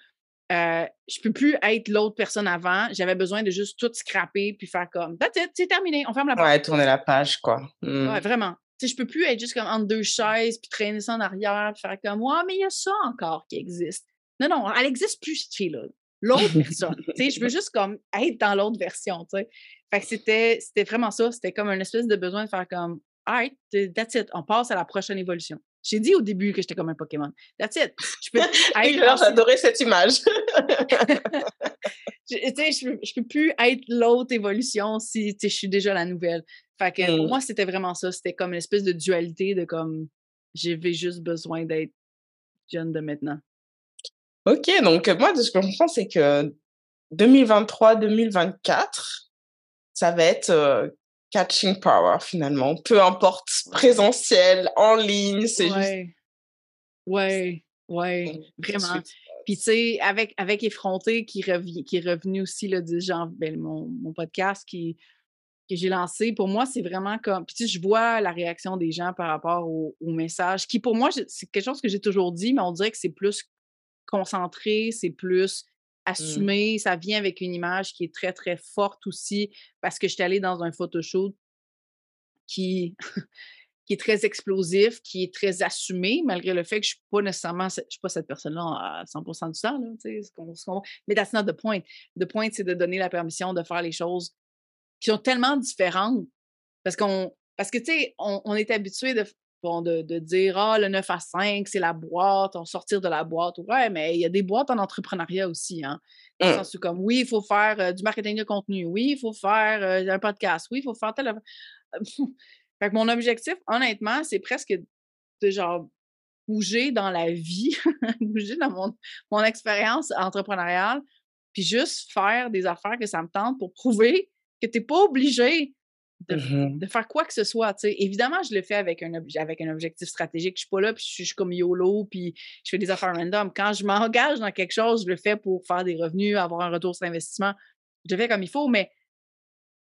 [SPEAKER 2] euh, je peux plus être l'autre personne avant. J'avais besoin de juste tout scraper puis faire comme That's it, c'est terminé, on ferme la porte.
[SPEAKER 3] Ouais, tourner la page, quoi. Mmh.
[SPEAKER 2] Ouais, vraiment. Sais, je peux plus être juste comme entre deux chaises puis traîner ça en arrière puis faire comme Ouais, mais il y a ça encore qui existe. Non, non, elle existe plus, cette fille-là. L'autre personne. tu sais, je veux juste comme être dans l'autre version, tu sais. Fait que c'était, c'était vraiment ça. C'était comme un espèce de besoin de faire comme Alright, that's it. On passe à la prochaine évolution. J'ai dit au début que j'étais comme un Pokémon. That's it. Je peux être
[SPEAKER 3] j'adorais cette image.
[SPEAKER 2] je, je, peux- je peux plus être l'autre évolution si je suis déjà la nouvelle. Fait que pour
[SPEAKER 3] Mm.
[SPEAKER 2] moi, c'était vraiment ça. C'était comme une espèce de dualité de comme j'avais juste besoin d'être jeune de maintenant.
[SPEAKER 3] Ok, donc euh, moi, de ce que je comprends, c'est que 2023-2024, ça va être euh, catching power finalement. Peu importe, présentiel, en ligne, c'est juste.
[SPEAKER 2] Ouais. Ouais, ouais,
[SPEAKER 3] Mm,
[SPEAKER 2] vraiment. Puis, tu sais, avec, avec Effronté, qui, revi- qui est revenu aussi le 10 janvier, ben, mon, mon podcast qui, que j'ai lancé, pour moi, c'est vraiment comme. Puis, tu sais, je vois la réaction des gens par rapport au, au message, qui pour moi, c'est quelque chose que j'ai toujours dit, mais on dirait que c'est plus concentré, c'est plus assumé, ça vient avec une image qui est très, très forte aussi, parce que j'étais allée dans un photoshoot qui, qui est très explosif, qui est très assumé, malgré le fait que je suis pas nécessairement, ce- je suis pas cette personne-là à 100% du temps, là, ce qu'on- ce qu'on- mais that's not the point. The point, c'est de donner la permission de faire les choses qui sont tellement différentes, parce qu'on, parce que, tu sais, on est habitué de, bon, de, de dire, ah, le 9 à 5, c'est la boîte, on sortir de la boîte. Ouais, mais il y a des boîtes en entrepreneuriat aussi, hein. Dans le
[SPEAKER 3] Mm.
[SPEAKER 2] sens où, comme, oui, il faut faire euh, du marketing de contenu, oui, il faut faire euh, un podcast, oui, il faut faire tel. fait que mon objectif, honnêtement, c'est presque de genre bouger dans la vie, bouger dans mon, mon expérience entrepreneuriale, puis juste faire des affaires que ça me tente pour prouver que tu n'es pas obligé de,
[SPEAKER 3] Mhm.
[SPEAKER 2] de faire quoi que ce soit. Évidemment, je le fais avec un, obje- avec un objectif stratégique. Je suis pas là, puis je suis, je suis comme YOLO, puis je fais des affaires random. Quand je m'engage dans quelque chose, je le fais pour faire des revenus, avoir un retour sur investissement. Je le fais comme il faut, mais,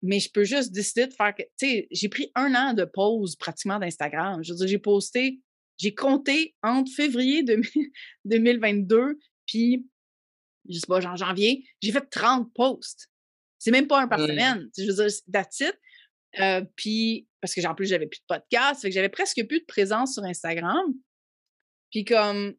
[SPEAKER 2] mais je peux juste décider de faire que. Tu sais, j'ai pris un an de pause pratiquement d'Instagram. Je veux dire, j'ai posté, j'ai compté entre février 2000 2022 puis, je sais pas, genre janvier, j'ai fait 30 posts. C'est même pas un par
[SPEAKER 3] Mm.
[SPEAKER 2] semaine. Je veux dire, that's it. Euh, puis, parce que en plus, j'avais plus de podcast, fait que j'avais presque plus de présence sur Instagram. Puis comme,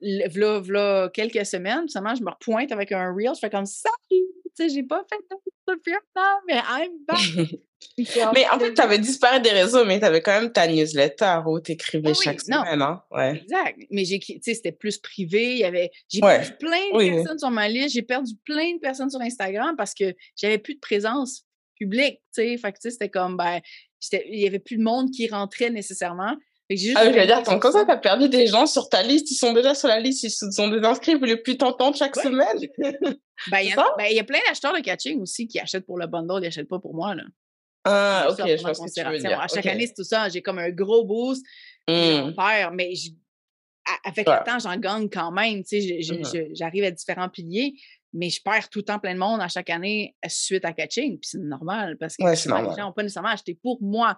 [SPEAKER 2] v'là, v'là quelques semaines, seulement, je me repointe avec un reel, je fais comme ça, tu sais, j'ai pas fait de an, mais I'm back.
[SPEAKER 3] Mais en fait, tu avais disparu des réseaux, mais tu avais quand même ta newsletter où tu écrivais
[SPEAKER 2] oui,
[SPEAKER 3] chaque
[SPEAKER 2] non.
[SPEAKER 3] semaine. Hein? Ouais.
[SPEAKER 2] Exact. Mais j'ai, tu sais, c'était plus privé. Il y avait, j'ai
[SPEAKER 3] Ouais.
[SPEAKER 2] perdu plein de
[SPEAKER 3] oui.
[SPEAKER 2] personnes sur ma liste. J'ai perdu plein de personnes sur Instagram parce que j'avais plus de présence publique. Tu sais, fait que, tu sais, c'était comme, ben, il y avait plus de monde qui rentrait nécessairement. Fait que j'ai juste
[SPEAKER 3] Ah, je veux dire, ça. tu as perdu des gens sur ta liste. Ils sont déjà sur la liste. Ils sont des inscrits. Ils voulaient plus t'entendre chaque
[SPEAKER 2] Ouais.
[SPEAKER 3] semaine?
[SPEAKER 2] Ben, il a- ben, il y a plein d'acheteurs de catching aussi qui achètent pour le bundle, ils n'achètent pas pour moi. Là.
[SPEAKER 3] Ah, ok, je vois ce que tu veux dire.
[SPEAKER 2] À chaque année, c'est tout ça. J'ai comme un gros boost.
[SPEAKER 3] Hmm.
[SPEAKER 2] perds, mais je- avec
[SPEAKER 3] Ouais.
[SPEAKER 2] le temps, j'en gagne quand même. tu sais, je- J'arrive à différents piliers, mais je perds tout le temps plein de monde à chaque année euh, suite à catching. Puis c'est normal parce que
[SPEAKER 3] Ouais,
[SPEAKER 2] les gens n'ont pas nécessairement acheté pour moi.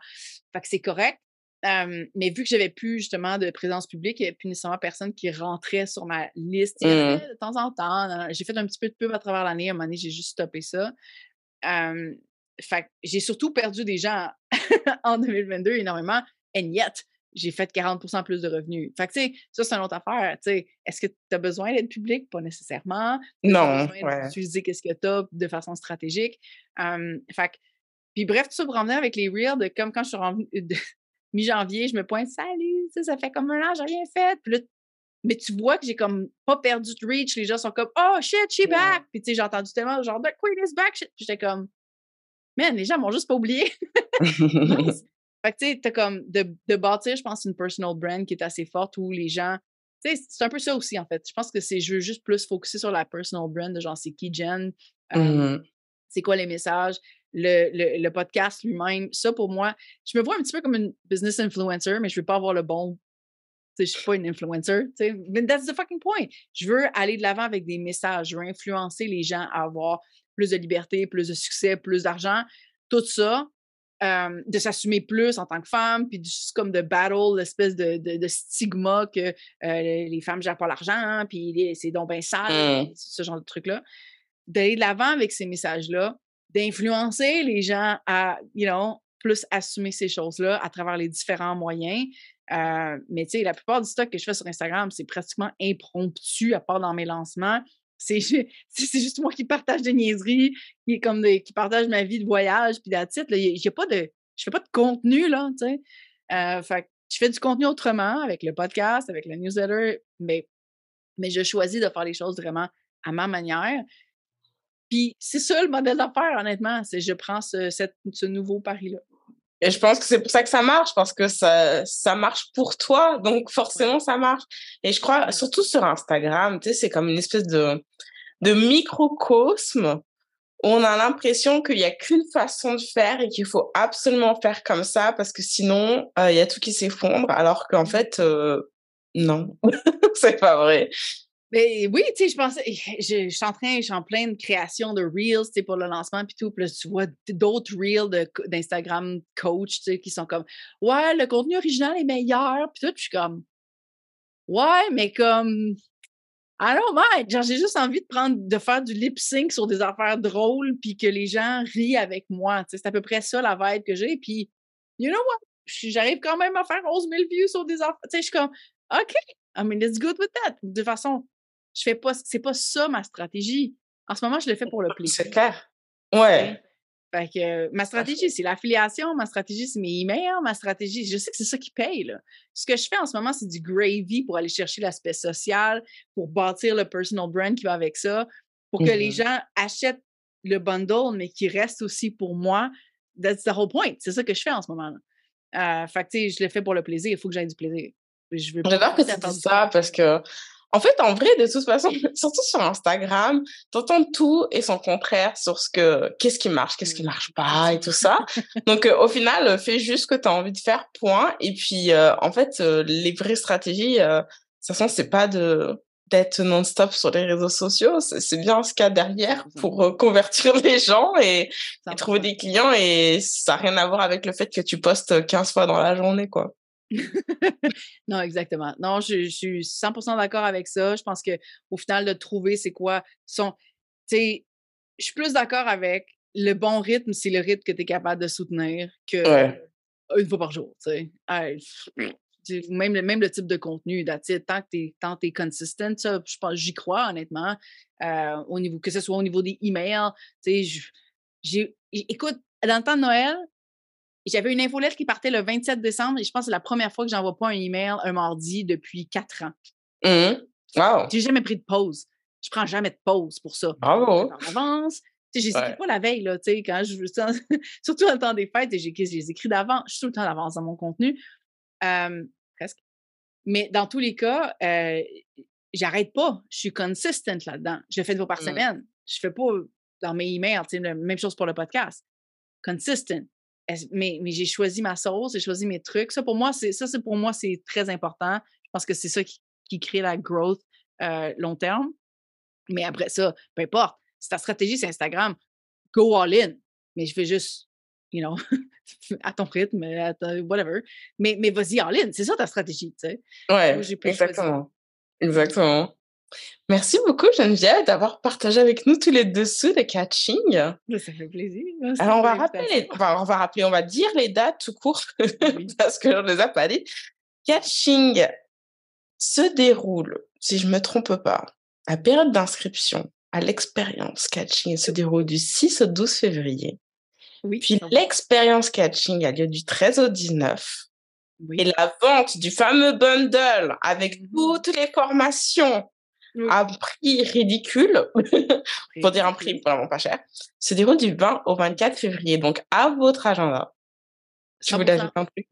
[SPEAKER 2] Fait que c'est correct. mais vu que j'avais plus justement de présence publique, il n'y avait plus nécessairement personne qui rentrait sur ma liste.
[SPEAKER 3] Mmh.
[SPEAKER 2] De temps en temps, j'ai fait un petit peu de pub à travers l'année. À un moment donné, j'ai juste stoppé ça. fait j'ai surtout perdu des gens en 2022 énormément. And yet, j'ai fait 40% plus de revenus. Fait que, tu sais, ça, c'est une autre affaire. Tu sais, est-ce que tu as besoin d'être public? Pas nécessairement.
[SPEAKER 3] Non.
[SPEAKER 2] As besoin d'utiliser qu'est-ce que tu as de façon stratégique. fait que, puis bref, tout ça pour en avec les reels de comme quand je suis en mi-janvier, je me pointe, salut, ça fait comme un an, j'ai rien fait. Puis là, mais tu vois que j'ai comme pas perdu de reach. Les gens sont comme, oh shit, she back. Puis tu sais, j'ai entendu tellement genre, the queen is back. J'étais comme, man, les gens m'ont juste pas oublié. Fait que tu sais, t'as comme de, de bâtir, je pense, une personal brand qui est assez forte où les gens. Tu sais, c'est un peu ça aussi, en fait. Je pense que c'est, je veux juste plus focuser sur la personal brand, de genre, c'est qui Jen,
[SPEAKER 3] mmh
[SPEAKER 2] c'est quoi les messages, le, le, le podcast lui-même. Ça, pour moi, je me vois un petit peu comme une business influencer, mais je veux pas avoir le bon. Je suis pas une influencer, tu sais. Mais that's the fucking point. Je veux aller de l'avant avec des messages. Je veux influencer les gens à avoir plus de liberté, plus de succès, plus d'argent. Tout ça, de s'assumer plus en tant que femme, puis juste comme de battle l'espèce de, de, stigma que les femmes gèrent pas l'argent, puis c'est donc bien sale, mmh. ce genre de truc-là. D'aller de l'avant avec ces messages-là, d'influencer les gens à, you know, plus assumer ces choses-là à travers les différents moyens. mais tu sais, la plupart du stock que je fais sur Instagram, c'est pratiquement impromptu, à part dans mes lancements. C'est juste moi qui partage des niaiseries, qui, comme qui partage ma vie de voyage, puis titre. Je pas de, je fais pas de contenu, là, tu sais. Euh, je fais du contenu autrement, avec le podcast, avec le newsletter, mais, mais je choisis de faire les choses vraiment à ma manière. Puis c'est ça le modèle d'affaires, honnêtement. C'est je prends ce nouveau pari-là.
[SPEAKER 3] Et je pense que c'est pour ça que ça marche, parce que ça, ça marche pour toi, donc forcément ça marche. Et je crois, surtout sur Instagram, tu sais, c'est comme une espèce de, de microcosme où on a l'impression qu'il n'y a qu'une façon de faire et qu'il faut absolument faire comme ça, parce que sinon, euh, il y a tout qui s'effondre, alors qu'en fait, euh, non, c'est pas vrai.
[SPEAKER 2] Mais oui, tu sais, je pensais, je, suis en train, je suis en pleine création de Reels, tu sais, pour le lancement, puis tout. Puis là, tu vois d'autres Reels d'Instagram coach, tu sais, qui sont comme, ouais, le contenu original est meilleur, puis tout. Puis je suis comme, ouais, mais comme, I don't. Genre, j'ai juste envie de prendre, de faire du lip sync sur des affaires drôles, puis que les gens rient avec moi. Tu sais, c'est à peu près ça la vibe que j'ai. Puis, you know what? J'arrive quand même à faire 11 000 views sur des affaires. Tu sais, je suis comme, OK, I mean, it's good with that. De façon, je fais pas, c'est pas ça ma stratégie. En ce moment, je le fais pour le plaisir.
[SPEAKER 3] C'est clair. Ouais.
[SPEAKER 2] Fait que ma stratégie, c'est l'affiliation, ma stratégie, c'est mes emails, ma stratégie, je sais que c'est ça qui paye. Là. Ce que je fais en ce moment, c'est du gravy pour aller chercher l'aspect social, pour bâtir le personal brand qui va avec ça, pour que les mm-hmm. gens achètent le bundle, mais qui reste aussi pour moi. That's the whole point. C'est ça que je fais en ce moment. Là. Euh, fait que, je le fais pour le plaisir. Il faut que j'aie du plaisir.
[SPEAKER 3] J'adore que tu dises ça parce que en fait, en vrai, de toute façon, surtout sur Instagram, t'entends tout et son contraire sur ce que, qu'est-ce qui marche, qu'est-ce qui marche pas et tout ça. Donc, euh, au final, euh, fais juste ce que tu as envie de faire, point. Et puis, euh, en fait, les vraies stratégies, de toute façon, c'est pas de, d'être non-stop sur les réseaux sociaux. C'est bien ce qu'il y a derrière pour convertir les gens et, et trouver des clients. Et ça n'a rien à voir avec le fait que tu postes 15 fois dans la journée, quoi.
[SPEAKER 2] non, exactement. Non, je, suis 100% d'accord avec ça. Je pense qu'au final, de trouver c'est quoi son. Tu sais, je suis plus d'accord avec le bon rythme, c'est le rythme que tu es capable de soutenir que une fois par jour. Tu sais. même, le, même le type de contenu, tant que tu es, es consistent, ça, je pense, j'y crois honnêtement. Euh, au niveau, que ce soit au niveau des emails, tu sais, écoute, dans le temps de Noël, j'avais une infolette qui partait le 27 décembre et je pense que c'est la première fois que j'envoie pas un email un mardi depuis quatre ans.
[SPEAKER 3] Mmh. Wow.
[SPEAKER 2] J'ai jamais pris de pause. Je prends jamais de pause pour ça.
[SPEAKER 3] Bravo.
[SPEAKER 2] En avance. Je ouais. pas la veille, là, quand je surtout dans le temps des fêtes, j'ai les écris d'avant. Je suis tout le temps d'avance dans mon contenu. presque. Mais dans tous les cas, euh, j'arrête pas. Je suis consistent là-dedans. Je fais deux fois par mmh. semaine. Je fais pas dans mes emails, la même chose pour le podcast. Consistent mais, mais j'ai choisi ma sauce, j'ai choisi mes trucs. Ça, pour moi, c'est ça, c'est pour moi, c'est très important. Je pense que c'est ça qui, qui, crée la growth euh, long terme. Mais après ça, peu importe. Si ta stratégie, c'est Instagram, go all in. Mais je fais juste you know, à ton rythme, à whatever. Mais, mais vas-y en ligne, c'est ça ta stratégie, tu sais.
[SPEAKER 3] Ouais, exactement. Exactement. Merci beaucoup, Geneviève, d'avoir partagé avec nous tous les dessous de catching.
[SPEAKER 2] Ça fait plaisir.
[SPEAKER 3] Alors, on va, rappeler on va rappeler, on va dire les dates tout court, parce que je ne les ai pas dit. Catching se déroule, si je ne me trompe pas, la période d'inscription à l'expérience catching se déroule du 6 au 12 février. Oui, Puis l'expérience catching a lieu du 13 au 19. Et la vente du fameux bundle avec mmh toutes les formations à prix ridicule, pour dire un prix vraiment pas cher, se déroule du 20 au 24 février. Donc, à votre agenda.
[SPEAKER 2] Je vous l'ajoute un truc.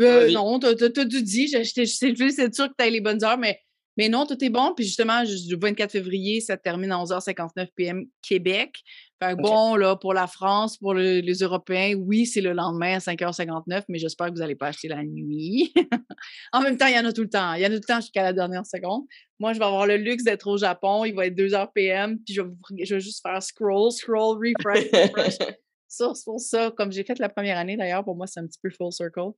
[SPEAKER 2] Euh, non, t'as tout dit. C'est sûr que tu as les bonnes heures, mais mais non, tout est bon. Puis justement, le 24 février, ça termine à 11h59 p.m. Québec. Fait bon, là, pour la France, pour les Européens, oui, c'est le lendemain à 5h59, mais j'espère que vous n'allez pas acheter la nuit. en même temps, il y en a tout le temps. Il y en a tout le temps jusqu'à la dernière seconde. Moi, je vais avoir le luxe d'être au Japon. Il va être 2h PM, puis je vais, je vais juste faire scroll, scroll, refresh, refresh. c'est pour ça. Comme j'ai fait la première année, d'ailleurs, pour moi, c'est un petit peu full circle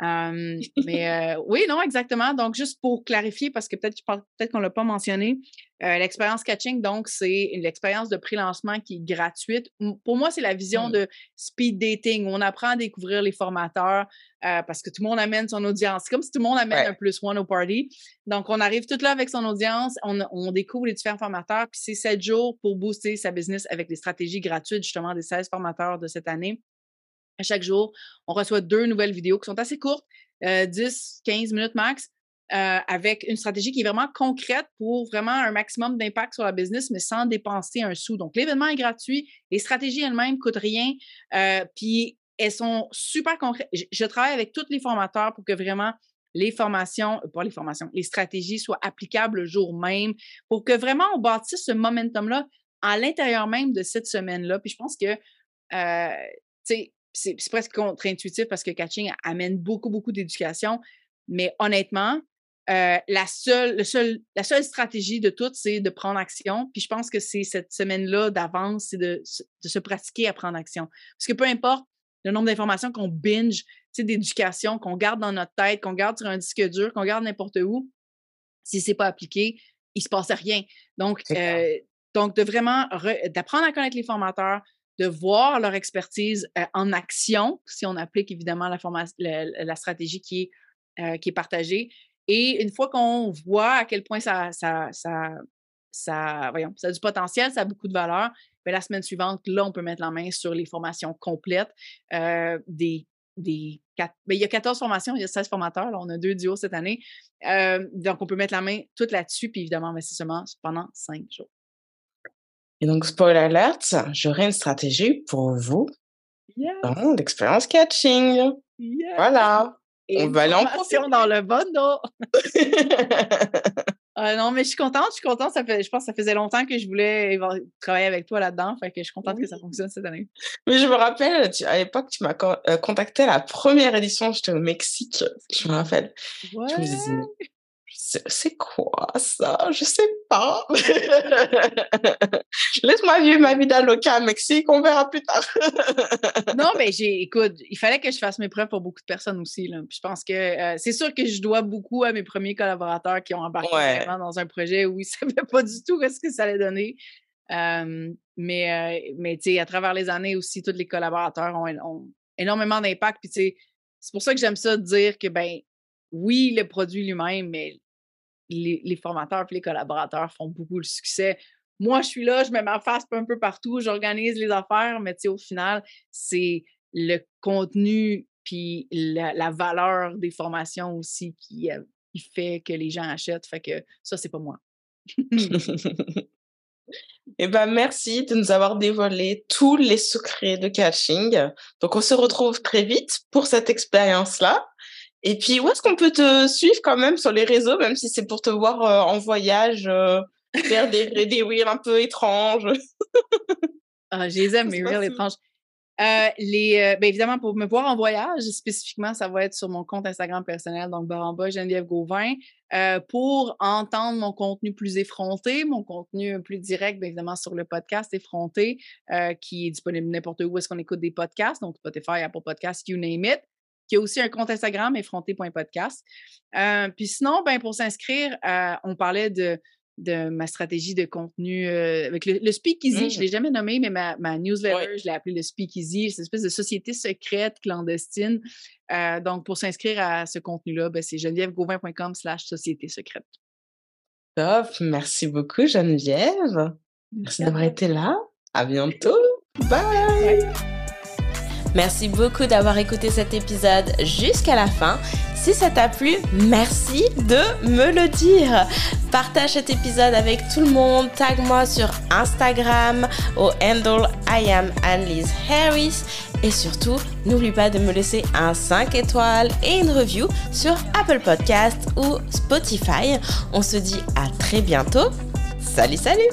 [SPEAKER 2] mais oui, non, exactement. Donc, juste pour clarifier, parce que peut-être peut qu'on ne l'a pas mentionné, l'expérience catching, donc, c'est l'expérience de pré-lancement qui est gratuite. Pour moi, c'est la vision mmh. de speed dating où on apprend à découvrir les formateurs parce que tout le monde amène son audience. C'est comme si tout le monde amène un plus one au party. Donc, on arrive tout là avec son audience, on, on découvre les différents formateurs, puis c'est sept jours pour booster sa business avec des stratégies gratuites, justement, des 16 formateurs de cette année à chaque jour. On reçoit deux nouvelles vidéos qui sont assez courtes, 10, euh, 15 minutes max, euh, avec une stratégie qui est vraiment concrète pour vraiment un maximum d'impact sur la business, mais sans dépenser un sou. Donc, l'événement est gratuit, les stratégies elles-mêmes ne coûtent rien, euh, puis elles sont super concrètes. Je, travaille avec tous les formateurs pour que vraiment les formations, pas les formations, les stratégies soient applicables le jour même, pour que vraiment on bâtisse ce momentum-là à l'intérieur même de cette semaine-là. Puis je pense que, tu sais, c'est presque contre-intuitif parce que catching amène beaucoup, beaucoup d'éducation. Mais honnêtement, euh, la, seule, le la seule stratégie de toutes, c'est de prendre action. Puis je pense que c'est cette semaine-là d'avance, c'est de, se pratiquer à prendre action. Parce que peu importe le nombre d'informations qu'on binge, d'éducation, qu'on garde dans notre tête, qu'on garde sur un disque dur, qu'on garde n'importe où, si c'est pas appliqué, il se passe rien. Donc, euh, donc de vraiment d'apprendre à connaître les formateurs, de voir leur expertise euh, en action, si on applique évidemment la, la, stratégie qui est, euh, qui est partagée. Et une fois qu'on voit à quel point ça, a du potentiel, ça a beaucoup de valeur, bien, la semaine suivante, là, on peut mettre la main sur les formations complètes euh, des ben, il y a 14 formations, il y a 16 formateurs, on a deux duos cette année. donc, on peut mettre la main toute là-dessus, puis évidemment, mais c'est seulement pendant cinq jours.
[SPEAKER 3] Et donc, spoiler alert, j'aurai une stratégie pour vous dans l'expérience catching. Voilà.
[SPEAKER 2] on va aller en dans le bundle. Euh, non, mais je suis contente, je suis contente. Ça fait, je pense que ça faisait longtemps que je voulais travailler avec toi là-dedans. Fait que je suis contente que ça fonctionne cette année.
[SPEAKER 3] Mais je me rappelle, à l'époque, tu m'as euh, contacté à la première édition, j'étais au Mexique, je me rappelle. Je me disais, c'est quoi ça? Je sais pas. Laisse-moi vivre ma vie d'aloca à Mexique, on verra plus tard.
[SPEAKER 2] non, mais j'ai, écoute, il fallait que je fasse mes preuves pour beaucoup de personnes aussi. Là. je pense que euh, c'est sûr que je dois beaucoup à mes premiers collaborateurs qui ont embarqué vraiment dans un projet où ils ne savaient pas du tout ce que ça allait donner. mais euh, mais tu sais, à travers les années aussi, tous les collaborateurs ont, ont énormément d'impact. Puis tu sais, c'est pour ça que j'aime ça de dire que, ben, oui, le produit lui-même, mais les, formateurs et les collaborateurs font beaucoup le succès. Moi, je suis là, je mets ma face un peu partout, j'organise les affaires, mais au final, c'est le contenu puis la, valeur des formations aussi qui, euh, qui, fait que les gens achètent. Fait que ça, c'est pas moi.
[SPEAKER 3] Eh ben, merci de nous avoir dévoilé tous les secrets de catching. Donc, on se retrouve très vite pour cette expérience-là. Et puis, où est-ce qu'on peut te suivre quand même sur les réseaux, même si c'est pour te voir euh, en voyage, euh, faire des, des reels un peu étranges?
[SPEAKER 2] Ah, Je les aime, mes reels étranges. Euh, les, ben, évidemment, pour me voir en voyage, spécifiquement, ça va être sur mon compte Instagram personnel, donc Baramba Geneviève Gauvin. Pour entendre mon contenu plus effronté, mon contenu plus direct, bien évidemment, sur le podcast effronté, qui est disponible n'importe où est-ce qu'on écoute des podcasts, donc Spotify, Apple Podcasts, you name it qui a aussi un compte Instagram, effronté.podcast. puis sinon, ben, pour s'inscrire, on parlait de de ma stratégie de contenu euh, avec le, Speakeasy. Je ne l'ai jamais nommé, mais ma, newsletter, je l'ai appelé le Speakeasy. C'est une espèce de société secrète, clandestine. Euh, donc, pour s'inscrire à ce contenu-là, ben, c'est genevièvegauvin.com slash société secrète.
[SPEAKER 3] Top. Merci beaucoup, Geneviève. Merci d'avoir été là. À bientôt. Bye.
[SPEAKER 1] Merci beaucoup d'avoir écouté cet épisode jusqu'à la fin. Si ça t'a plu, merci de me le dire. Partage cet épisode avec tout le monde. Tag moi sur Instagram au handle I am Annelise Harris. Et surtout, n'oublie pas de me laisser un 5 étoiles et une review sur Apple Podcast ou Spotify. On se dit à très bientôt. Salut, salut